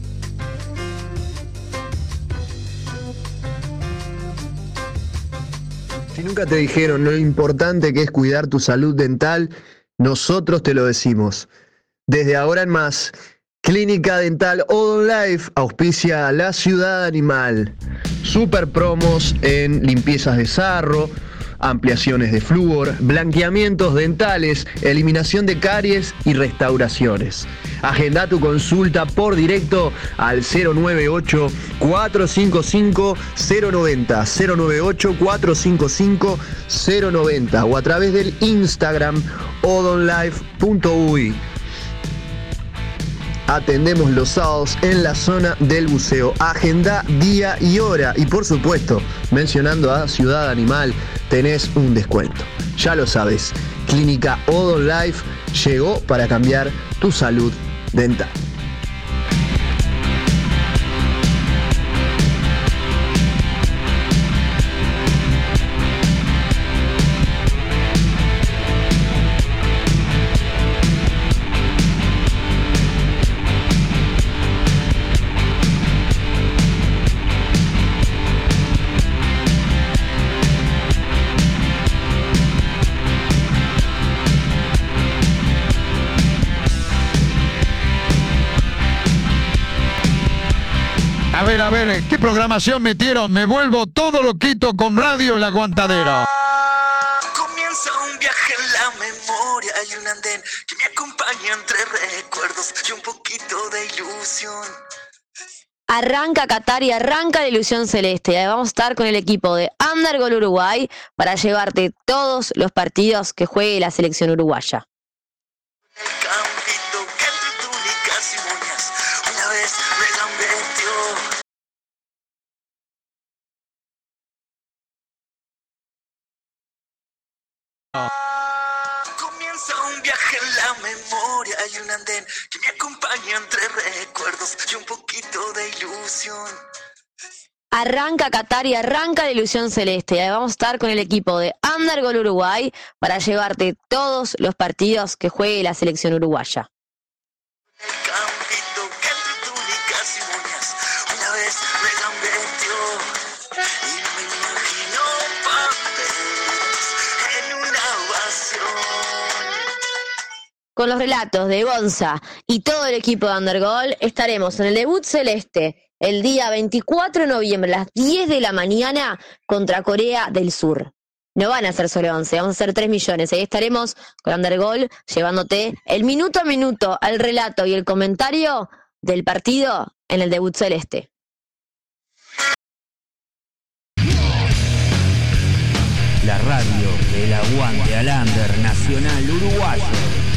Nunca te dijeron lo importante que es cuidar tu salud dental, nosotros te lo decimos. Desde ahora en más, Clínica Dental Odon Life auspicia la ciudad animal. Super promos en limpiezas de sarro, ampliaciones de flúor, blanqueamientos dentales, eliminación de caries y restauraciones. Agenda tu consulta por directo al 098 455 090 098 455 090 o a través del Instagram odonlife.uy. Atendemos los sábados en la zona del buceo. Agenda día y hora. Y por supuesto, mencionando a Ciudad Animal, tenés un descuento. Ya lo sabes, Clínica Odon Life llegó para cambiar tu salud dental. Programación metieron? Me vuelvo todo loquito con Radio El Aguantadero. Comienza un viaje en la memoria un andén que me acompaña entre recuerdos Y un poquito de ilusión Arranca Qatar y arranca la ilusión celeste. Vamos a estar con el equipo de Undergol Uruguay para llevarte todos los partidos que juegue la selección uruguaya. Comienza un viaje en la memoria un andén que me acompaña entre recuerdos Y un poquito de ilusión Arranca Qatar y arranca la ilusión celeste. Vamos a estar con el equipo de Undergol Uruguay para llevarte todos los partidos que juegue la selección uruguaya. Con los relatos de Gonza y todo el equipo de Undergol, estaremos en el debut celeste el día 24 de noviembre a las 10 de la mañana contra Corea del Sur. No van a ser solo 11, vamos a hacer 3 millones. Ahí estaremos con Undergol llevándote el minuto a minuto, el relato y el comentario del partido en el debut celeste. La radio del aguante al under nacional uruguayo.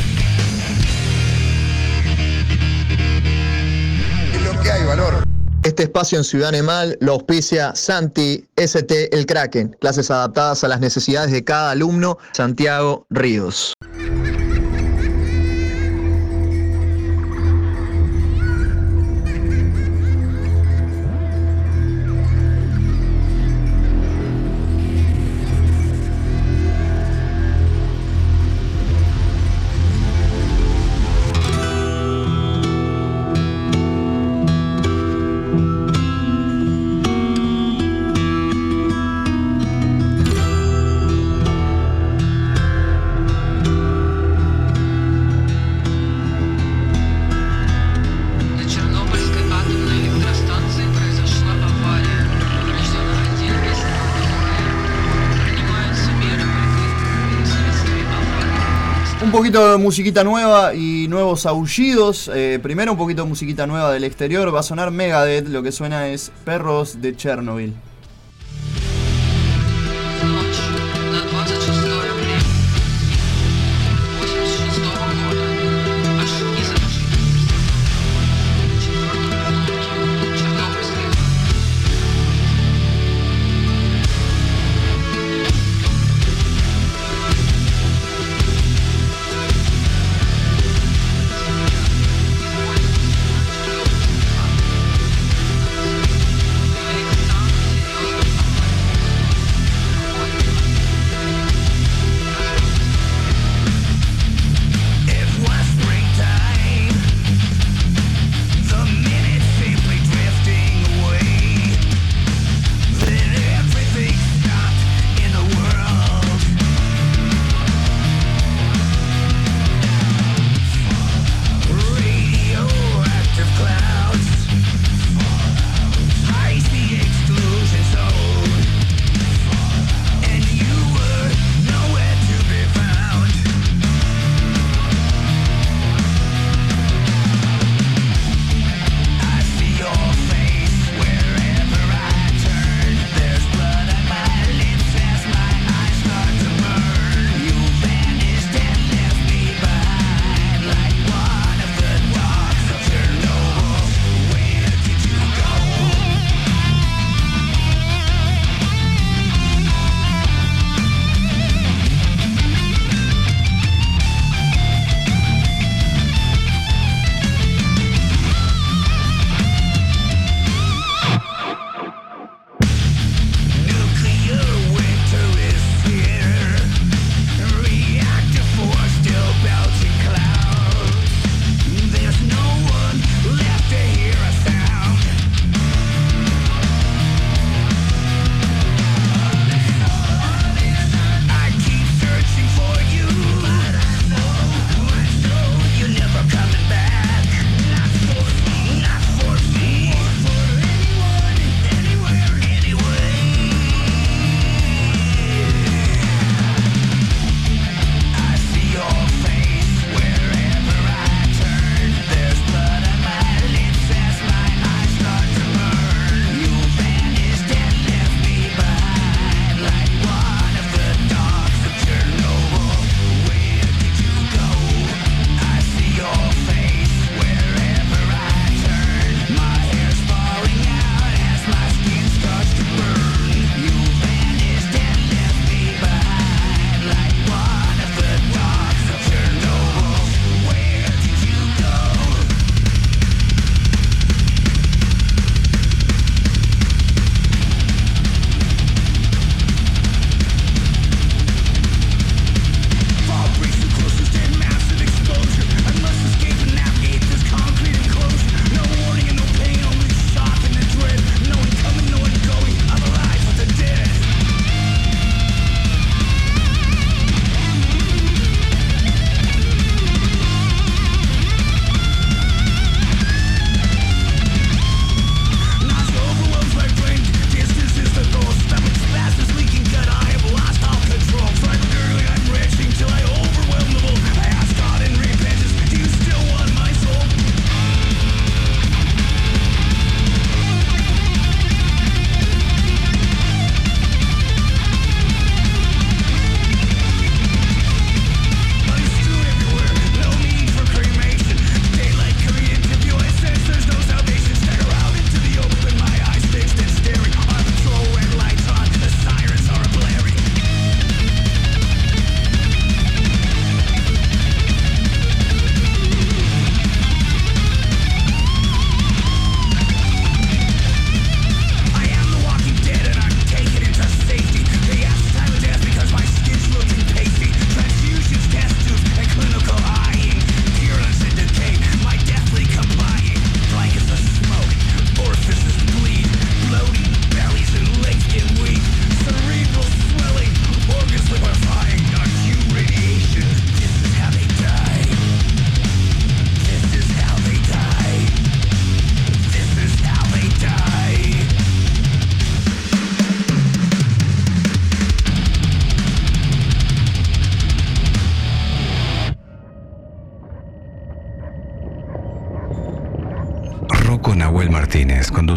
Este espacio en Ciudad Animal lo auspicia Santi ST El Kraken, clases adaptadas a las necesidades de cada alumno, Santiago Ríos. Poquito de musiquita nueva y nuevos aullidos. Eh, primero un poquito de musiquita nueva del exterior. Va a sonar Megadeth. Lo que suena es Perros de Chernobyl.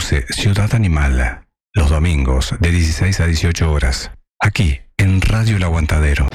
Ciudad Animal, los domingos de 16 a 18 horas, aquí en Radio El Aguantadero.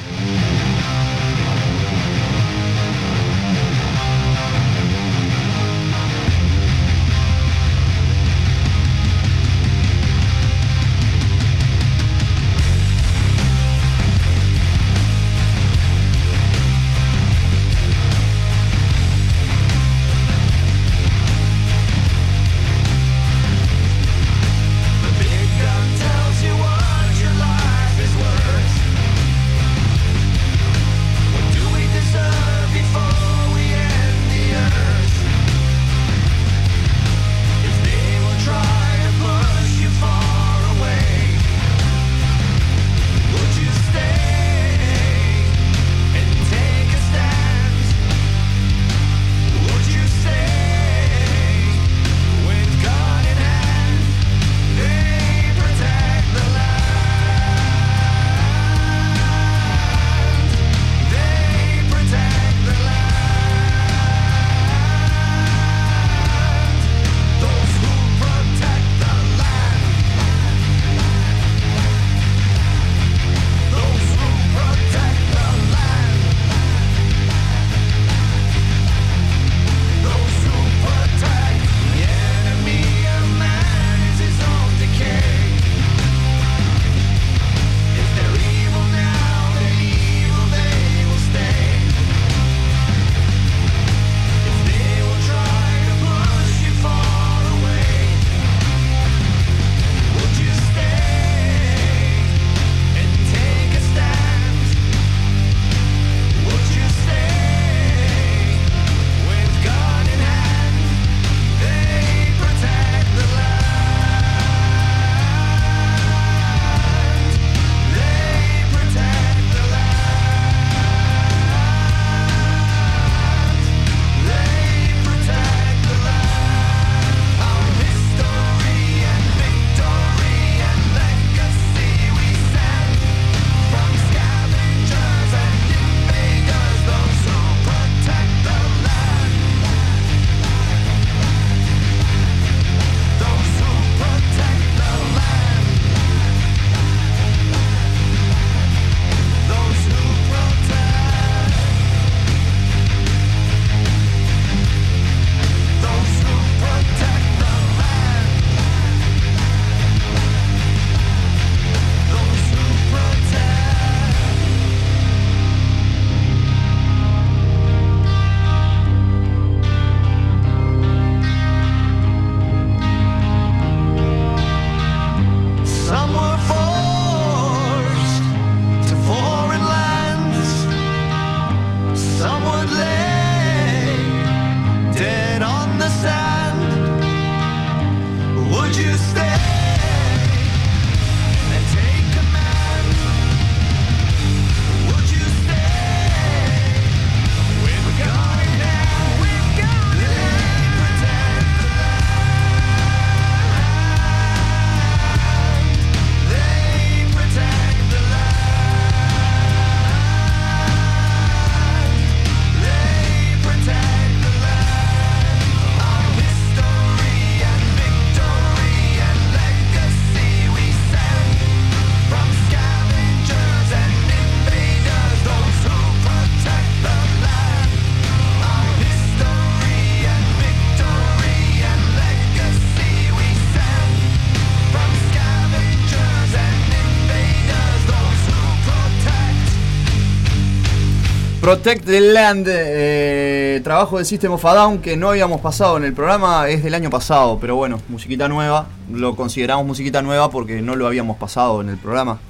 Protect the Land, eh, trabajo de System of a que no habíamos pasado en el programa, es del año pasado, pero bueno, musiquita nueva, lo consideramos musiquita nueva porque no lo habíamos pasado en el programa.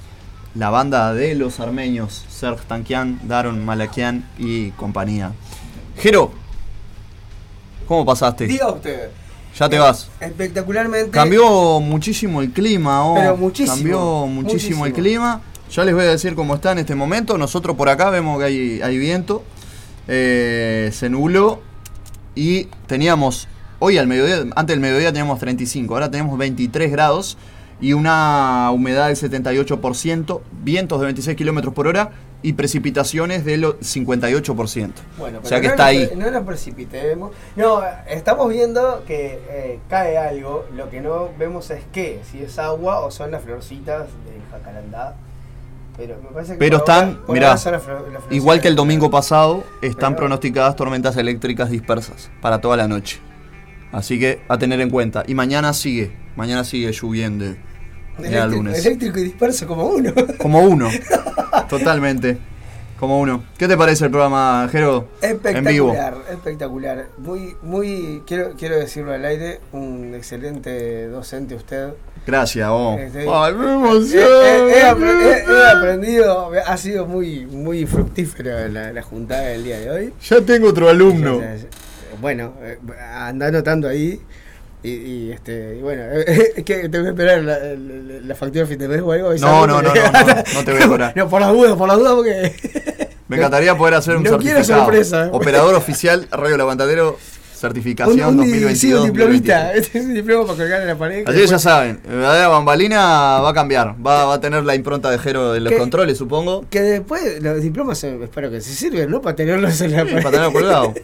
La banda de los armenios, Serge Tankian, Daron Malakian y compañía. Jero, ¿cómo pasaste? Diga usted. Ya te vas. Espectacularmente. Cambió muchísimo el clima, oh, Pero muchísimo. Cambió muchísimo. el clima. Ya les voy a decir cómo está en este momento. Nosotros por acá vemos que hay, viento. Eh, se nubló y teníamos, hoy al mediodía, antes del mediodía teníamos 35, ahora tenemos 23 grados y una humedad del 78%, vientos de 26 kilómetros por hora y precipitaciones del 58%. Bueno, o sea que no está nos, ahí. No nos precipitemos. No, estamos viendo que eh, cae algo. Lo que no vemos es qué, si es agua o son las florcitas del jacarandá. Pero me parece que Pero ahora- están, mirá, ahora flor- las florcitas igual que el domingo pasado, están Pero- pronosticadas tormentas eléctricas dispersas para toda la noche. Así que a tener en cuenta. Y mañana sigue, mañana sigue lloviendo. El día Eléctrico, lunes. eléctrico y disperso como uno. <laughs> Como uno. <laughs> Totalmente. Como uno. ¿Qué te parece el programa, Jero? En vivo. Espectacular, espectacular. Muy, muy, quiero, quiero decirlo al aire, un excelente docente usted. Gracias, vos. Este, Ay, me he- emociono. he- he he- aprendido, ha sido muy, muy fructífero la, la juntada del día de hoy. Ya tengo otro alumno. Bueno, eh, anda anotando ahí. Y, y, este, y bueno, eh, que te voy a esperar la, la, la factura fin de mes o algo. No, no, no, no, no, te voy a <laughs> cobrar. No, por las dudas, por las dudas, porque. Me encantaría poder hacer un <laughs> No quiero certificado. sorpresa. Operador oficial, Radio Levantadero, certificación Un, un, 2022. sí, diplomita. <laughs> Este es un diploma para colgar en la pared. Así que ya saben, la bambalina va a cambiar. Va, va a tener la impronta de Jero de los controles, supongo. Que después los diplomas espero que se sirven, ¿no? Para tenerlos en la Sí, para tenerlo colgado. <laughs>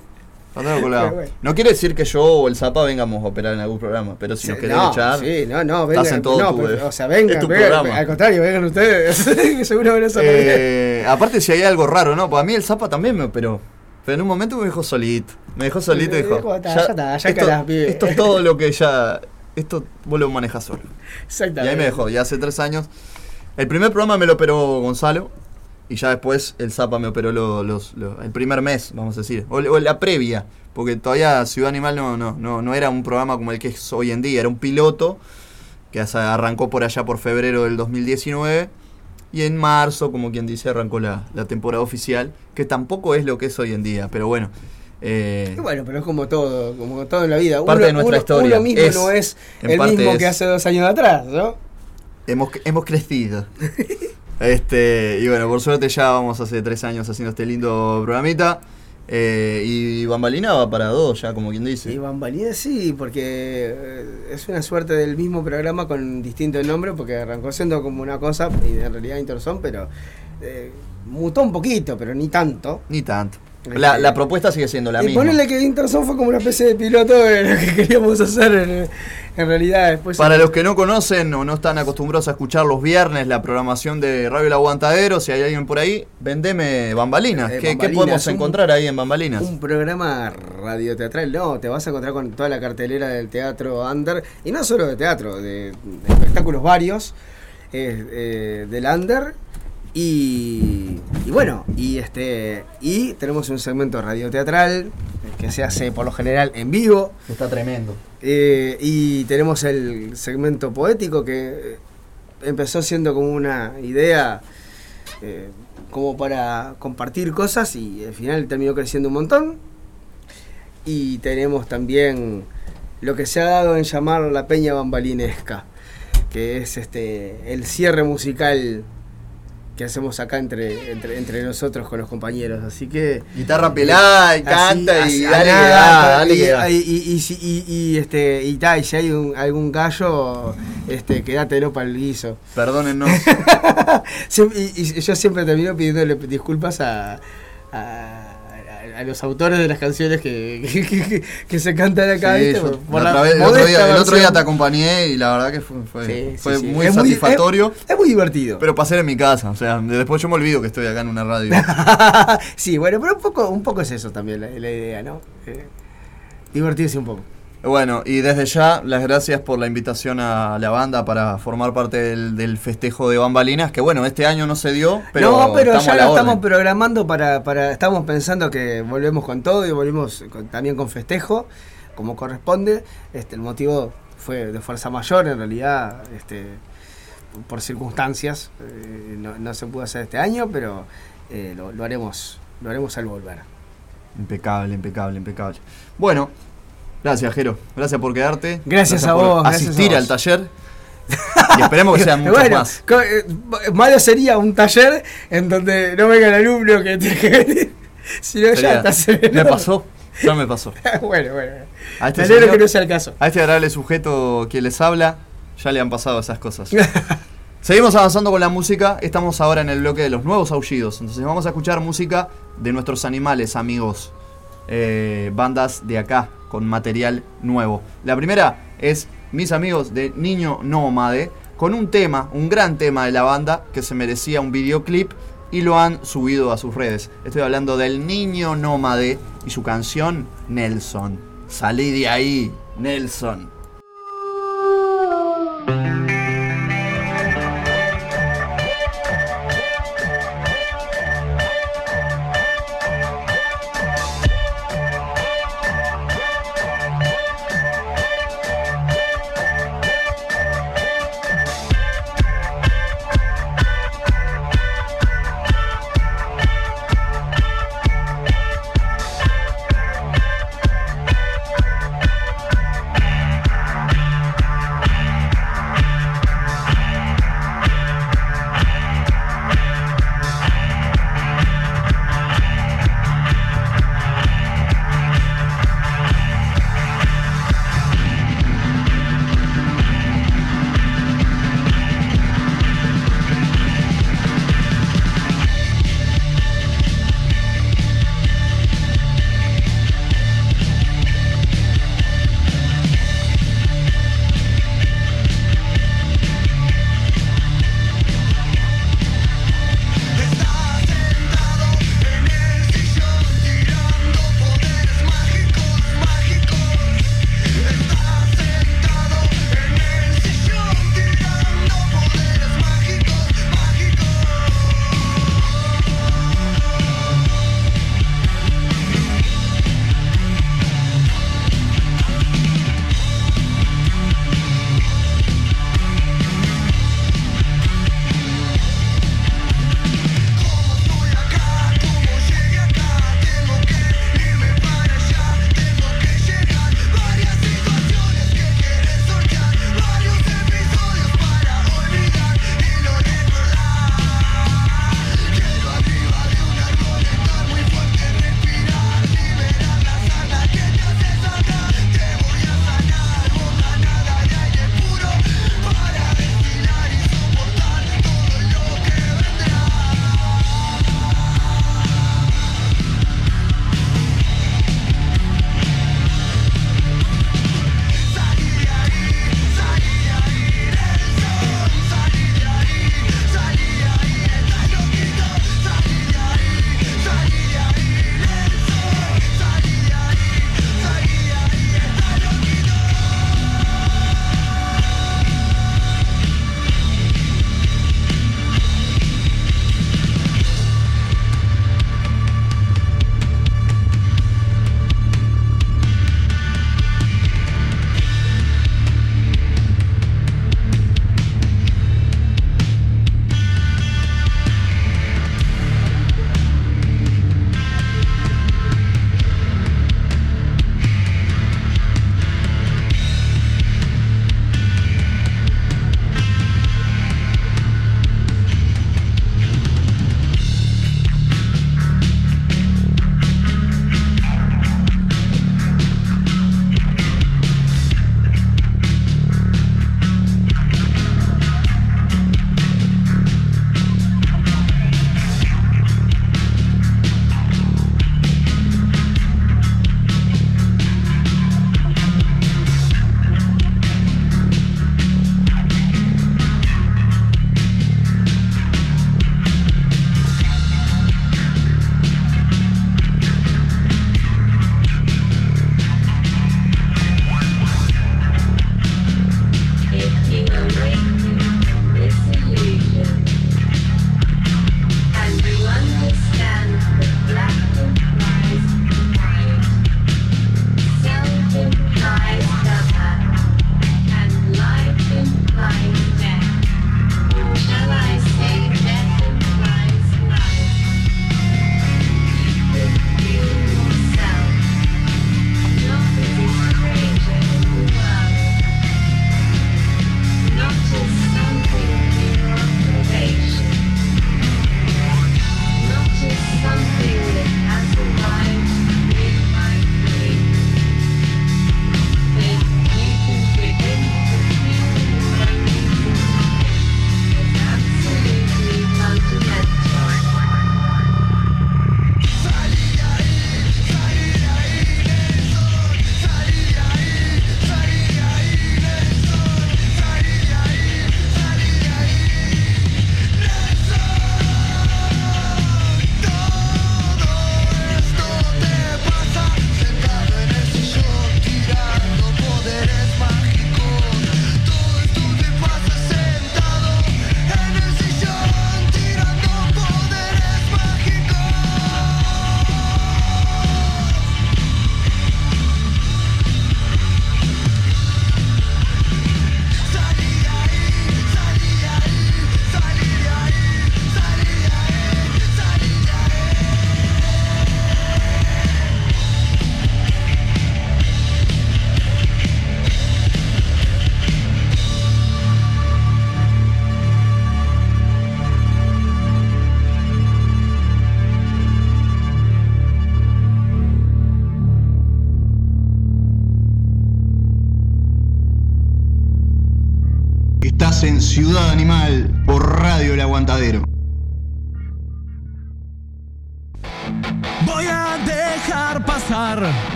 Para tenerlo colgado. Pero bueno. No quiere decir que yo o el Zapa vengamos a operar en algún programa, pero si Sí, nos querés no, echar, Sí, no, no, estás vengan. en todo no, tu- pero, o sea, vengan, al contrario, vengan ustedes. <laughs> seguro van a. Eh, aparte, si hay algo raro, ¿no? Pues a mí el Zapa también me operó. Pero en un momento me dejó solito. Me dejó solito y dijo: "Ta, ya está, ya esto, calás, pibe". esto es todo lo que ya. Esto vos lo manejas solo. Y Exactamente. ahí me dejó, ya hace tres años. El primer programa me lo operó Gonzalo. Y ya después el Zapa me operó lo- los, lo- el primer mes, vamos a decir. O, o la previa. Porque todavía Ciudad Animal no, no, no, no era un programa como el que es hoy en día. Era un piloto que arrancó por allá por febrero del 2019. Y en marzo, como quien dice, arrancó la, la temporada oficial. Que tampoco es lo que es hoy en día. Pero bueno. eh, bueno, pero es como todo, como todo en la vida. Parte uno, de nuestra uno- historia. Uno mismo Es, no es el mismo es. que hace dos años atrás, ¿no? hemos, hemos crecido. <laughs> este, y bueno, por suerte ya vamos hace tres años haciendo este lindo programita. Eh, y Bambalina va para dos, ya como quien dice. Y Bambalina sí, porque eh, es una suerte del mismo programa con distinto nombre, porque arrancó siendo como una cosa, y en realidad Interzón, pero eh, mutó un poquito, pero ni tanto. Ni tanto. La, la propuesta sigue siendo la y misma. ponerle que Interzón fue como una especie de piloto de lo que <laughs> queríamos hacer en, en realidad después. Para los que no conocen o no están acostumbrados a escuchar los viernes la programación de Radio El Aguantadero, si hay alguien por ahí, vendeme bambalinas. Eh, ¿Qué, qué podemos un- encontrar ahí en bambalinas? Un programa radioteatral, no, te vas a encontrar con toda la cartelera del teatro under, y no solo de teatro, de, de espectáculos varios eh, eh, del under. Y, y bueno, y este y tenemos un segmento radioteatral eh, que se hace por lo general en vivo. Está tremendo. Eh, y tenemos el segmento poético que eh, empezó siendo como una idea eh, como para compartir cosas y al final terminó creciendo un montón. Y tenemos también lo que se ha dado en llamar la peña bambalinesca, que es este el cierre musical que hacemos acá entre, entre, entre nosotros con los compañeros. Así que. Guitarra pelada, y Así- canta y dale nada, da, dale y- y, este, y, ta, y si hay un- algún gallo, este, quédatelo para el guiso. Perdónennos. <laughs> Y, y yo siempre termino pidiéndole disculpas a, a, a los autores de las canciones que, <laughs> que, que- que se cantan acá. Sí, ¿viste? yo Por- por la la otra vez- el, otro día, el otro día versión. te acompañé y la verdad que fue, fue, Sí, fue sí, sí. muy Es muy- satisfactorio. es muy divertido. Pero pasé en mi casa, o sea, después yo me olvido que estoy acá en una radio. <laughs> sí, bueno, pero un poco, un poco es eso también la, la idea, ¿no? Eh, divertirse un poco. Bueno, y desde ya, las gracias por la invitación a la banda para formar parte del, del festejo de Bambalinas, que bueno, este año no se dio, pero, no, pero estamos ya lo estamos programando para, para. Estamos pensando que volvemos con todo y volvemos con- también con festejo, como corresponde. Este, el motivo fue de fuerza mayor, en realidad, este, por circunstancias. eh, no, no se pudo hacer este año, pero eh, lo, lo haremos, lo haremos al volver. Impecable, impecable, impecable. Bueno, gracias, Jero. Gracias por quedarte. Gracias a vos, gracias a asistir vos. al taller. <laughs> Y esperemos que sean muchos Bueno, más. eh, malo sería un taller en donde no venga el alumno que tiene <laughs> que venir. Si no, ya está me pasó, ya me pasó. <laughs> bueno, bueno. A este, señor- que no sea el caso. a este agradable sujeto que les habla, Ya le han pasado esas cosas. Seguimos avanzando con la música. Estamos ahora en el bloque de los nuevos aullidos. Entonces vamos a escuchar música de nuestros animales, amigos. Eh, bandas de acá, con material nuevo. La primera es mis amigos de Niño Nómade, con un tema, un gran tema de la banda que se merecía un videoclip y lo han subido a sus redes. Estoy hablando del Niño Nómade y su canción Nelson. Salí de ahí, Nelson.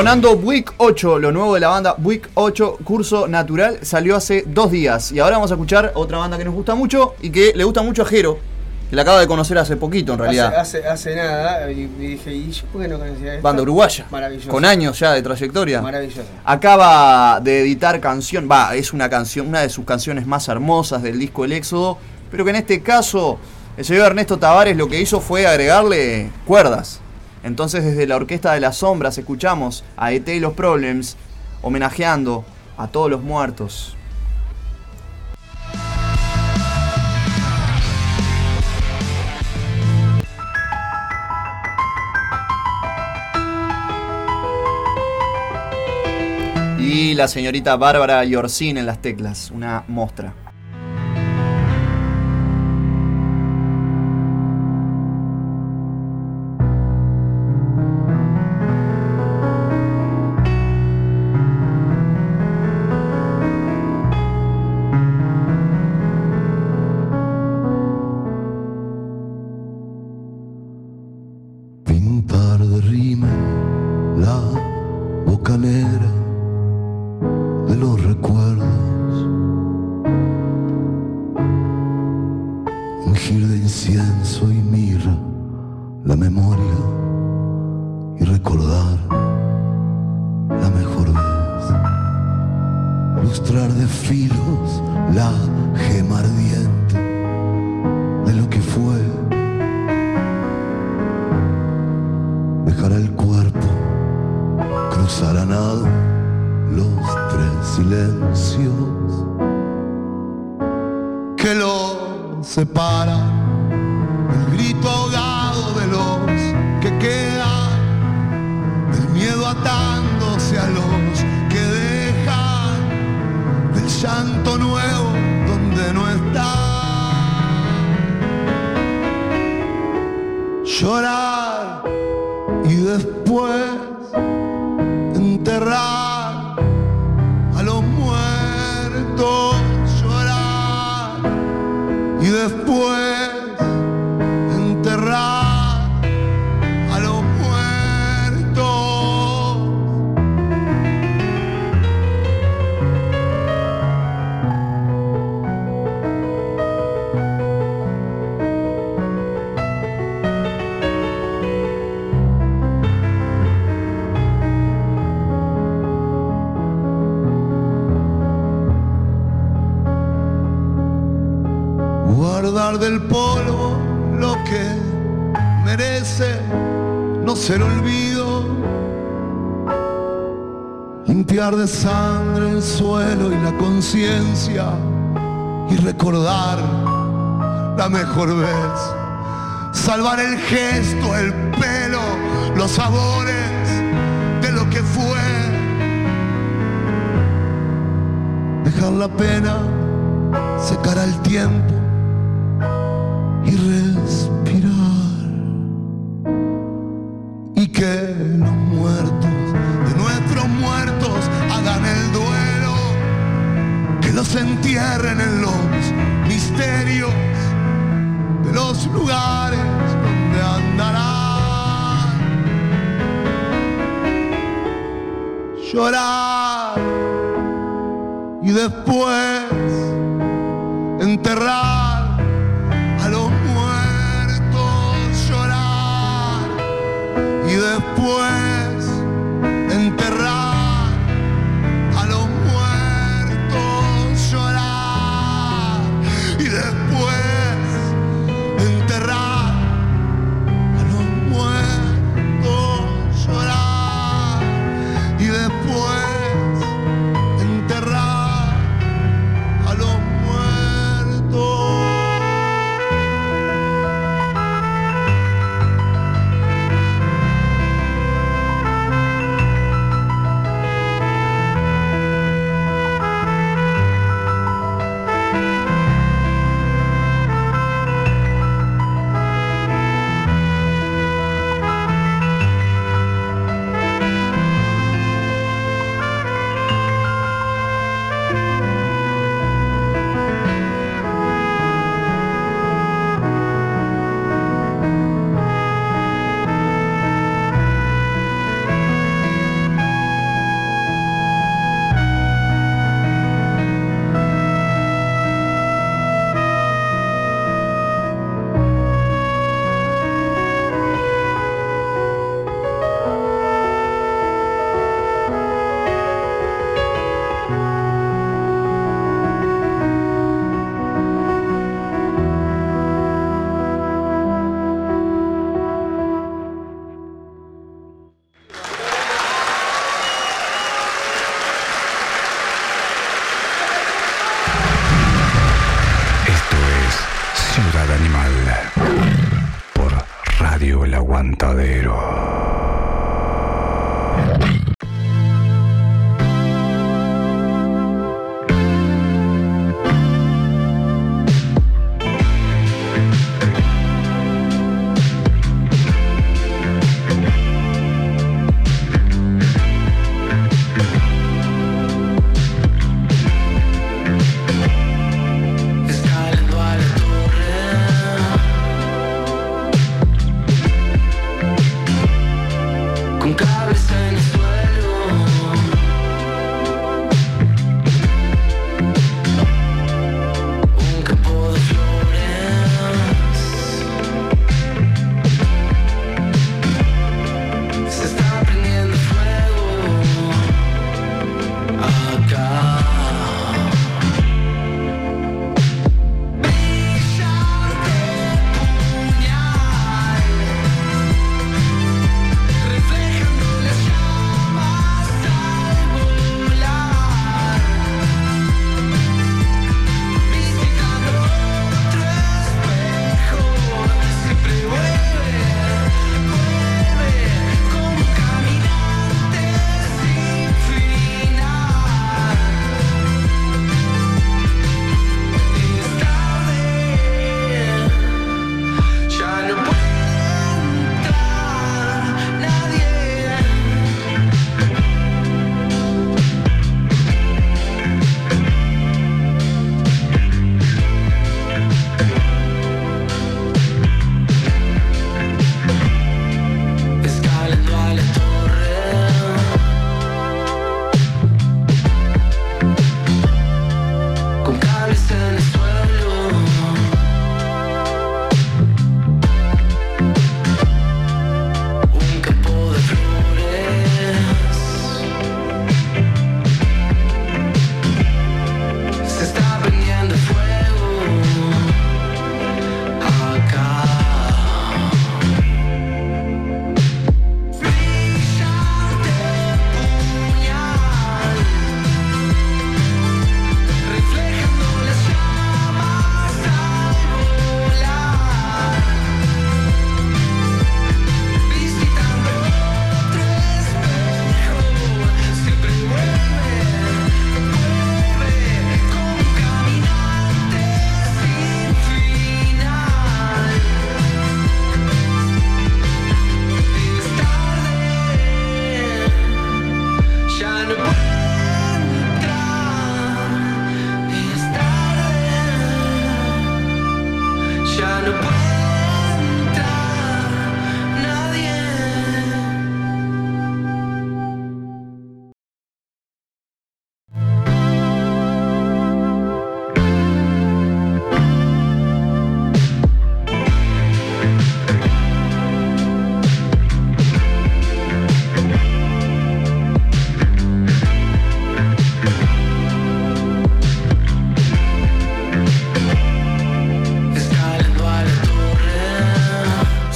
Sonando Buick 8, lo nuevo de la banda Buick 8, curso natural, salió hace dos días. Y ahora vamos a escuchar otra banda que nos gusta mucho y que le gusta mucho a Jero, que la acaba de conocer hace poquito en realidad. Hace, hace, hace nada, y, y dije, ¿y yo por qué no conocía esto? Banda uruguaya, Maravilloso. con años ya de trayectoria. Maravilloso. Acaba de editar canción, va, es una canción, una de sus canciones más hermosas del disco El Éxodo, pero que en este caso el señor Ernesto Tavares lo que hizo fue agregarle cuerdas. Entonces desde la Orquesta de las Sombras escuchamos a ET y los Problems homenajeando a todos los muertos. Y la señorita Bárbara Yorcín en las teclas, una mostra.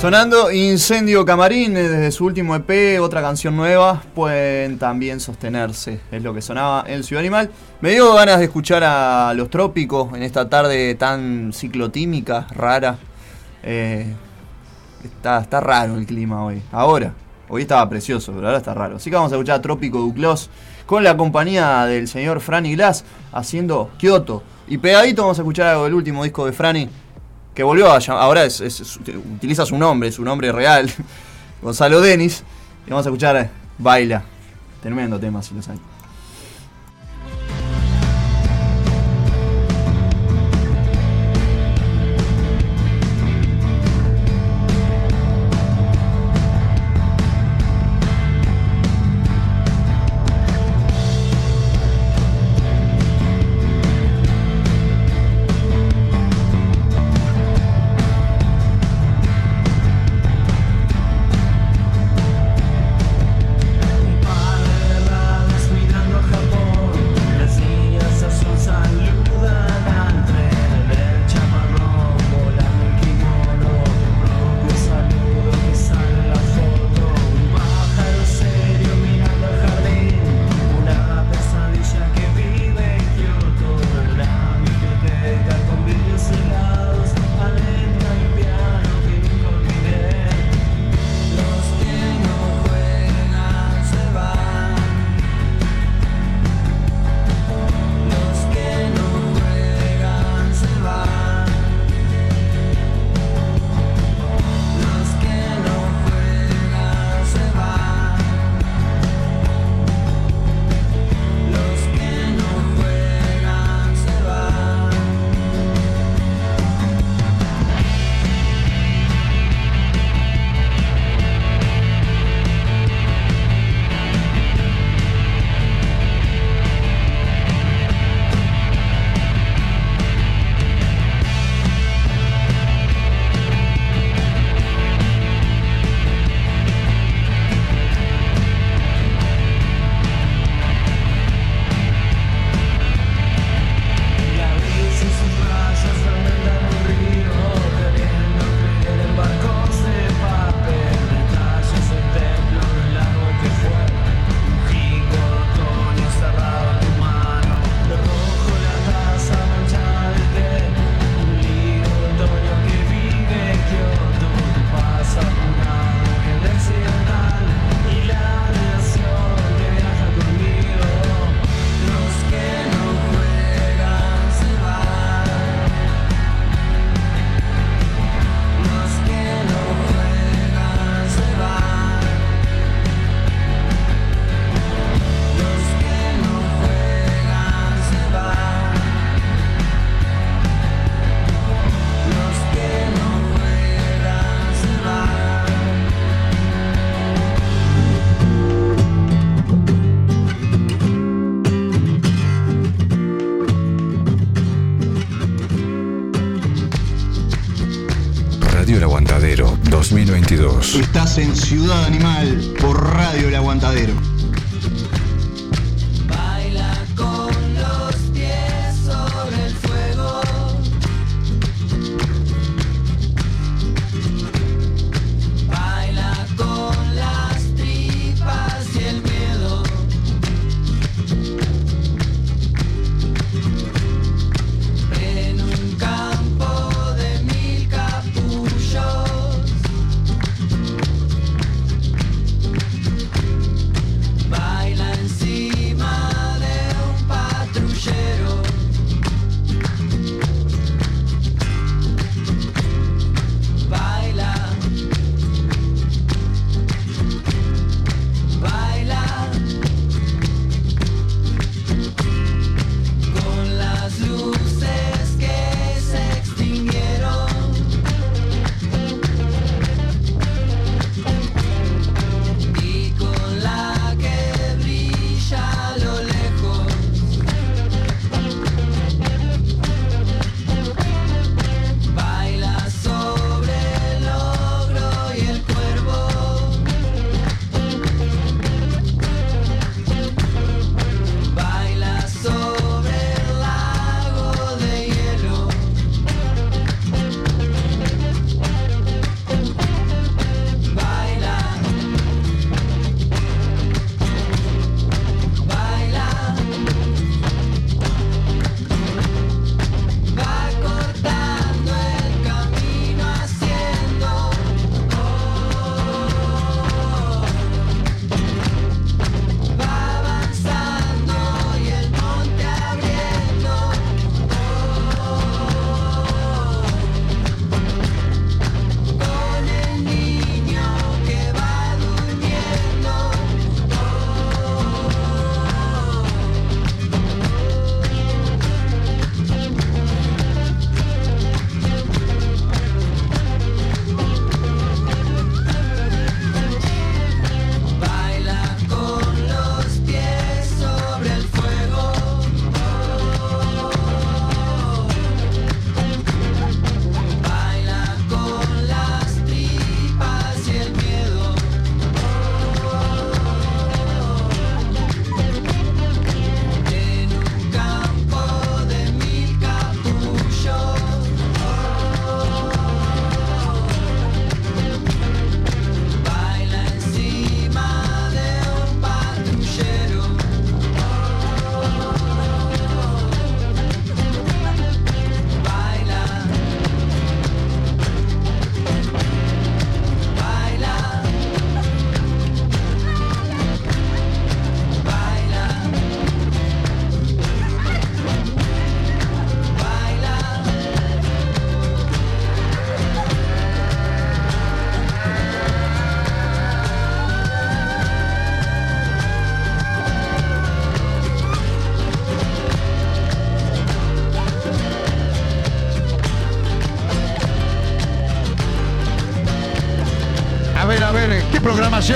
Sonando Incendio Camarín eh, desde su último EP, otra canción nueva, pueden también sostenerse, es lo que sonaba en Ciudad Animal. Me dio ganas de escuchar a Los Trópicos en esta tarde tan ciclotímica, rara. Eh, está, está raro el clima hoy. Ahora, hoy estaba precioso, pero ahora está raro. Así que vamos a escuchar a Trópico Duclos con la compañía del señor Franny Glass haciendo Kyoto. Y pegadito vamos a escuchar algo del último disco de Franny, que volvió a llamar, ahora es, utiliza su nombre, su nombre real, <laughs> Gonzalo Denis. Y vamos a escuchar eh, Baila. Tremendo tema, si lo saben.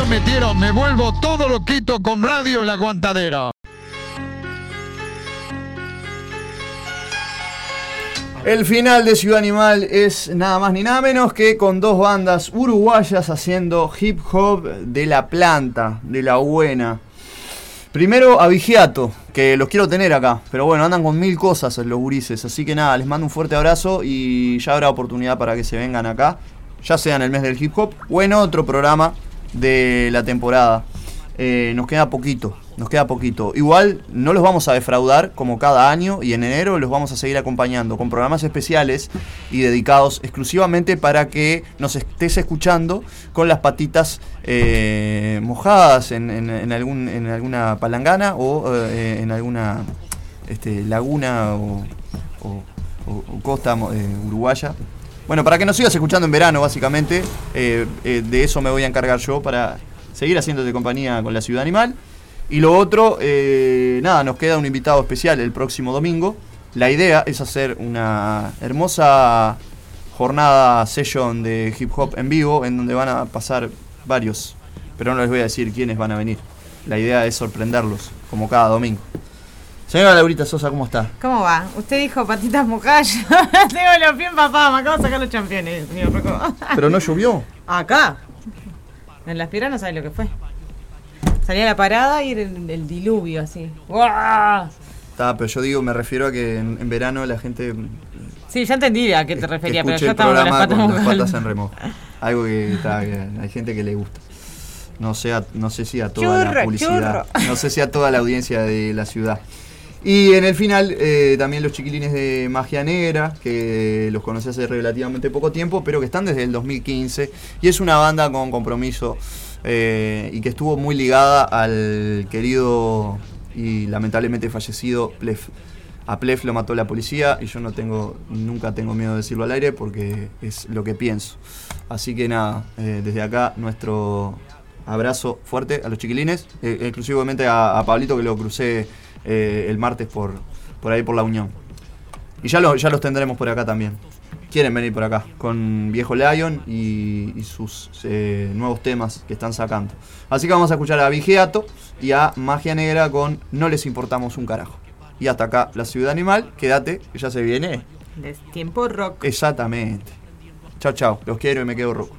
Metieron? Me vuelvo todo loquito con radio El Aguantadero. El final de Ciudad Animal es nada más ni nada menos que con dos bandas uruguayas haciendo hip hop de la planta, de la buena. Primero a Vigiato, que los quiero tener acá, pero bueno, andan con mil cosas los gurises, así que nada, les mando un fuerte abrazo y ya habrá oportunidad para que se vengan acá, ya sea en el mes del hip hop o en otro programa de la temporada. Eh, nos queda poquito, nos queda poquito. Igual no los vamos a defraudar como cada año y en enero los vamos a seguir acompañando con programas especiales y dedicados exclusivamente para que nos estés escuchando con las patitas eh, mojadas en, en- en algún, en alguna palangana o eh, en alguna este, laguna o, o- o- costa eh, uruguaya. Bueno, para que nos sigas escuchando en verano, básicamente, eh, eh, de eso me voy a encargar yo para seguir haciéndote compañía con la Ciudad Animal. Y lo otro, eh, nada, nos queda un invitado especial el próximo domingo. La idea es hacer una hermosa jornada session de hip hop en vivo, en donde van a pasar varios, pero no les voy a decir quiénes van a venir. La idea es sorprenderlos, como cada domingo. Señora Laurita Sosa, ¿cómo está? ¿Cómo va? Usted dijo patitas mojadas. <laughs> Tengo los pies empapados. Me acabo de sacar los championes, señor Rocco. ¿Pero no llovió? Acá. En la espiral no sabe lo que fue. Salía la parada y era el, el diluvio así. ¡Guau! Está, pero yo digo, me refiero a que en, en verano la gente Sí, ya entendí a qué te refería, pero el estamos con las patas con las patas en remojo. Algo que, está, hay gente que le gusta. No sé, a- no sé si a toda la publicidad, churro. no sé si a toda la audiencia de la ciudad. Y en el final eh, también los chiquilines de Magia Negra, que los conocí hace relativamente poco tiempo, pero que están desde el 2015. Y es una banda con compromiso eh, y que estuvo muy ligada al querido y lamentablemente fallecido Plef. A Plef lo mató la policía y yo no tengo, nunca tengo miedo de decirlo al aire porque es lo que pienso. Así que nada, eh, desde acá nuestro abrazo fuerte a los chiquilines, exclusivamente a Pablito que lo crucé eh, el martes por, por ahí por la Unión. Y ya, lo- ya los tendremos por acá también. Quieren venir por acá con Viejo Lion y, y sus eh, nuevos temas que están sacando. Así que vamos a escuchar a Vigiato y a Magia Negra con No les importamos un carajo. Y hasta acá la ciudad animal, quédate, que ya se viene. Es tiempo rock. Exactamente. Chao, chao. Los quiero y me quedo rojo.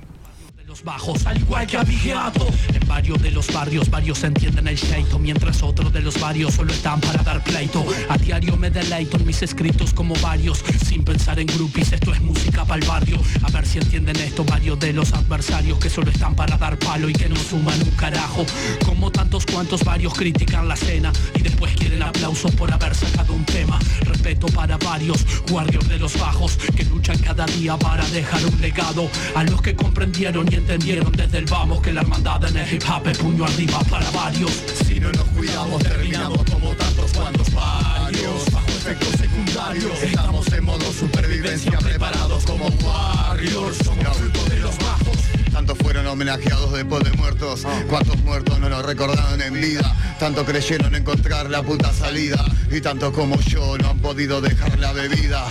Los bajos, al igual que a Vigiato. En varios de los barrios, varios entienden el pleito, mientras otros de los varios solo están para dar pleito. A diario me deleito en mis escritos como varios, sin pensar en groupies, esto es música para el barrio. A ver si entienden esto varios de los adversarios que solo están para dar palo y que no suman un carajo. Como tantos cuantos varios critican la escena y después quieren aplausos por haber sacado un tema. Respeto para varios guardios de los bajos que luchan cada día para dejar un legado. A los que comprendieron y entendieron desde el vamos que la hermandad en el hip hop es puño arriba para varios. Si no nos cuidamos terminamos como tantos cuantos varios. Bajo efectos secundarios estamos en modo supervivencia preparados como warriors. Somos fruto de los bajos. Tantos fueron homenajeados después de muertos. Cuántos muertos no nos recordaron en vida. Tanto creyeron encontrar la puta salida. Y tantos como yo no han podido dejar la bebida.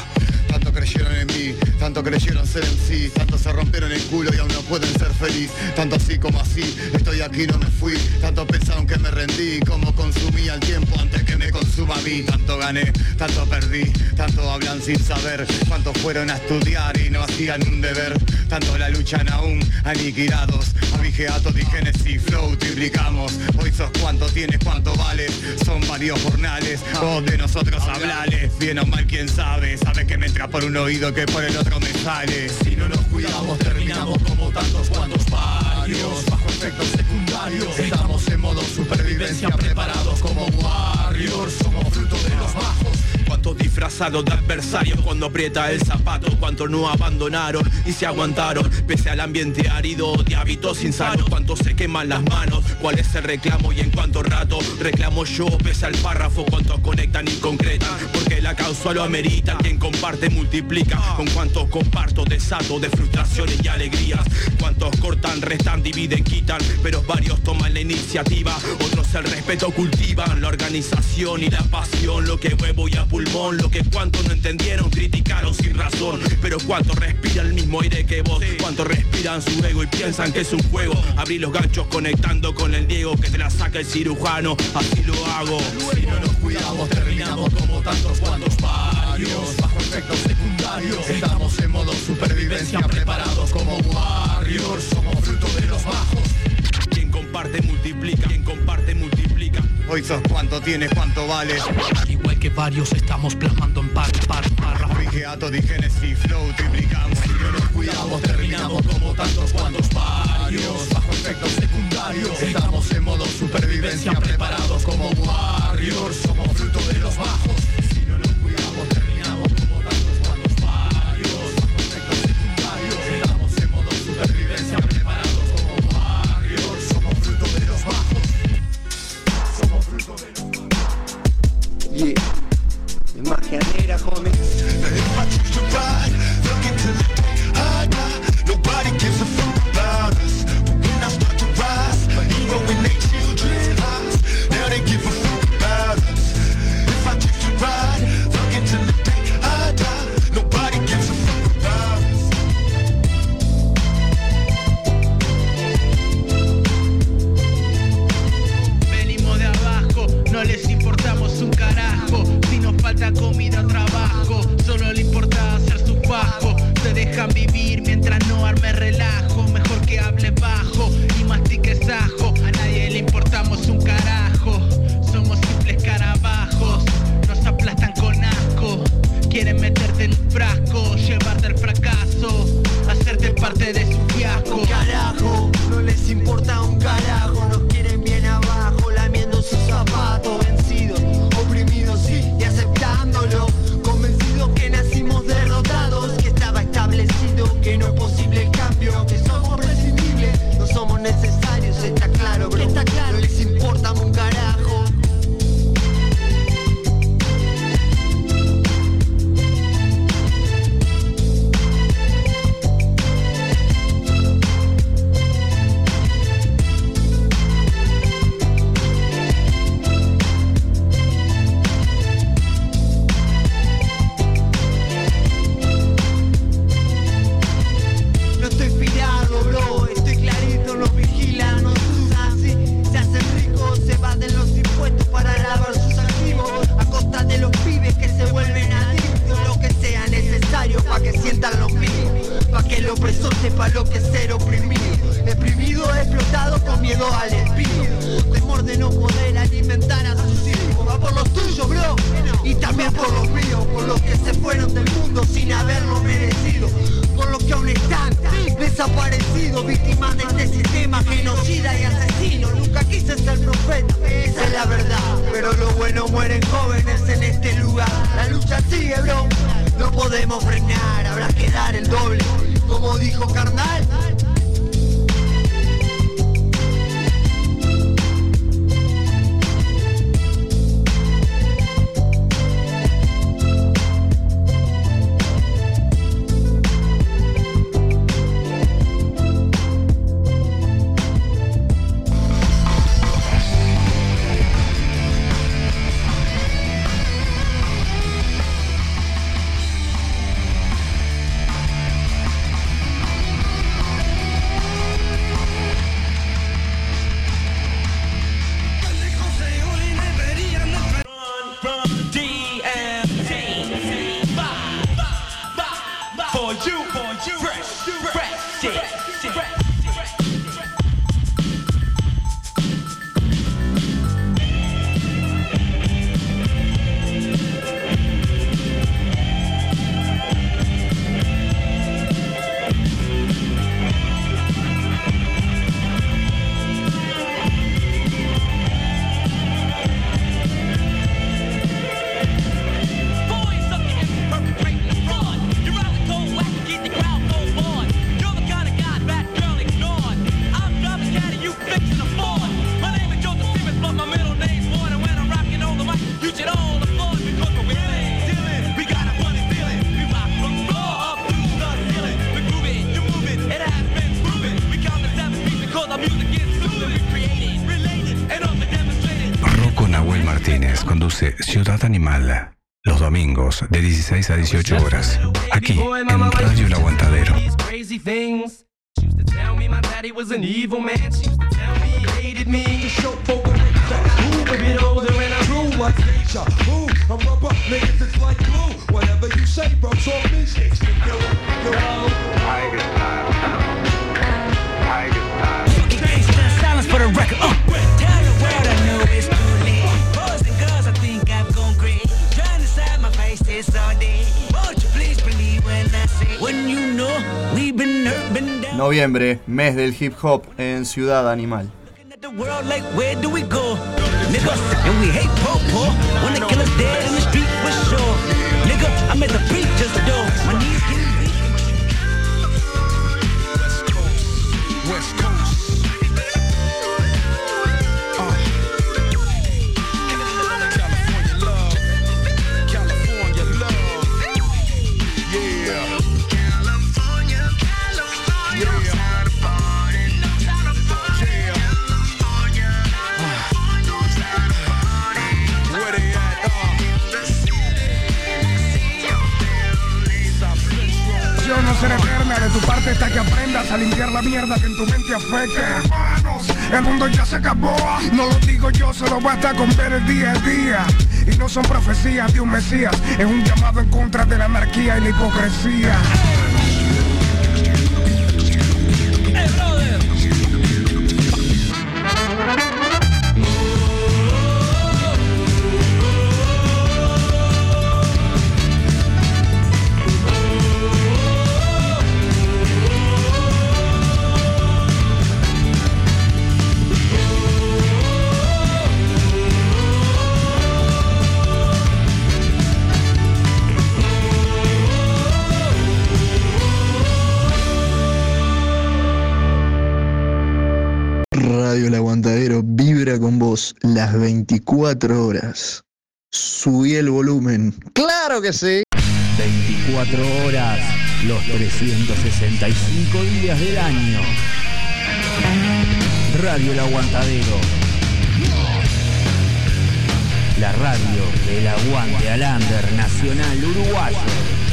Tanto creyeron en mí, tanto creyeron ser en sí, tanto se rompieron el culo y aún no pueden ser feliz, tanto así como así, estoy aquí no me fui, tanto pensaron que me rendí, como consumía el tiempo antes que me consuma a mí, tanto gané, tanto perdí, tanto hablan sin saber, cuántos fueron a estudiar y no hacían un deber, tanto la luchan aún aniquilados, a Vigeato, Digenesis, Flow, triplicamos, hoy sos cuánto tienes, cuánto vales, son varios jornales, vos de nosotros hablales, bien o mal quién sabe, sabe que me entra por un oído que por el otro me sale, si no nos cuidamos terminamos como tantos cuantos varios, bajo efectos secundarios, estamos en modo supervivencia preparados como warriors, somos fruto de los bajos. Cuántos disfrazados de adversarios. Cuando aprieta el zapato, cuántos no abandonaron y se aguantaron, pese al ambiente árido de hábitos insanos, cuántos se queman las manos, cuál es el reclamo y en cuánto rato. Reclamo yo, pese al párrafo, cuántos conectan y concretan, porque la causa lo amerita, quien comparte multiplica, con cuántos comparto desato de frustraciones y alegrías, cuántos cortan, restan, dividen, quitan, pero varios toman la iniciativa, otros el respeto cultivan, la organización y la pasión, lo que huevo y a lo que cuantos no entendieron, criticaron sin razón. Pero cuantos respiran el mismo aire que vos. Cuantos respiran su ego y piensan que es un juego. Abrí los ganchos conectando con el Diego Que te la saca el cirujano, así lo hago. Si no nos cuidamos terminamos como tantos cuantos varios. Bajo efectos secundarios. Estamos en modo supervivencia preparados como barrios Somos fruto de los bajos comparte multiplica, quien comparte multiplica. Hoy sos cuánto tienes, cuánto vales. Al igual que varios estamos plasmando en par, par, par. Frigeato, y flow, triplicamos. Si no nos cuidamos, terminamos como tantos cuantos varios. Bajo efectos secundarios, estamos en modo supervivencia, preparados como warriors. Somos fruto de los bajos החומץ. 16 a 18 horas. Aquí en Radio El Aguantadero. Noviembre, mes del hip hop en Ciudad Animal. Que aprendas a limpiar la mierda que en tu mente afecta. Hermanos, el mundo ya se acabó, no lo digo yo, solo basta con ver el día a día. Y no son profecías de un mesías, es un llamado en contra de la anarquía y la hipocresía. Las 24 horas. Subí el volumen. ¡Claro que sí! 24 horas, los 365 días del año. Radio El Aguantadero. La radio del aguante al under nacional uruguayo.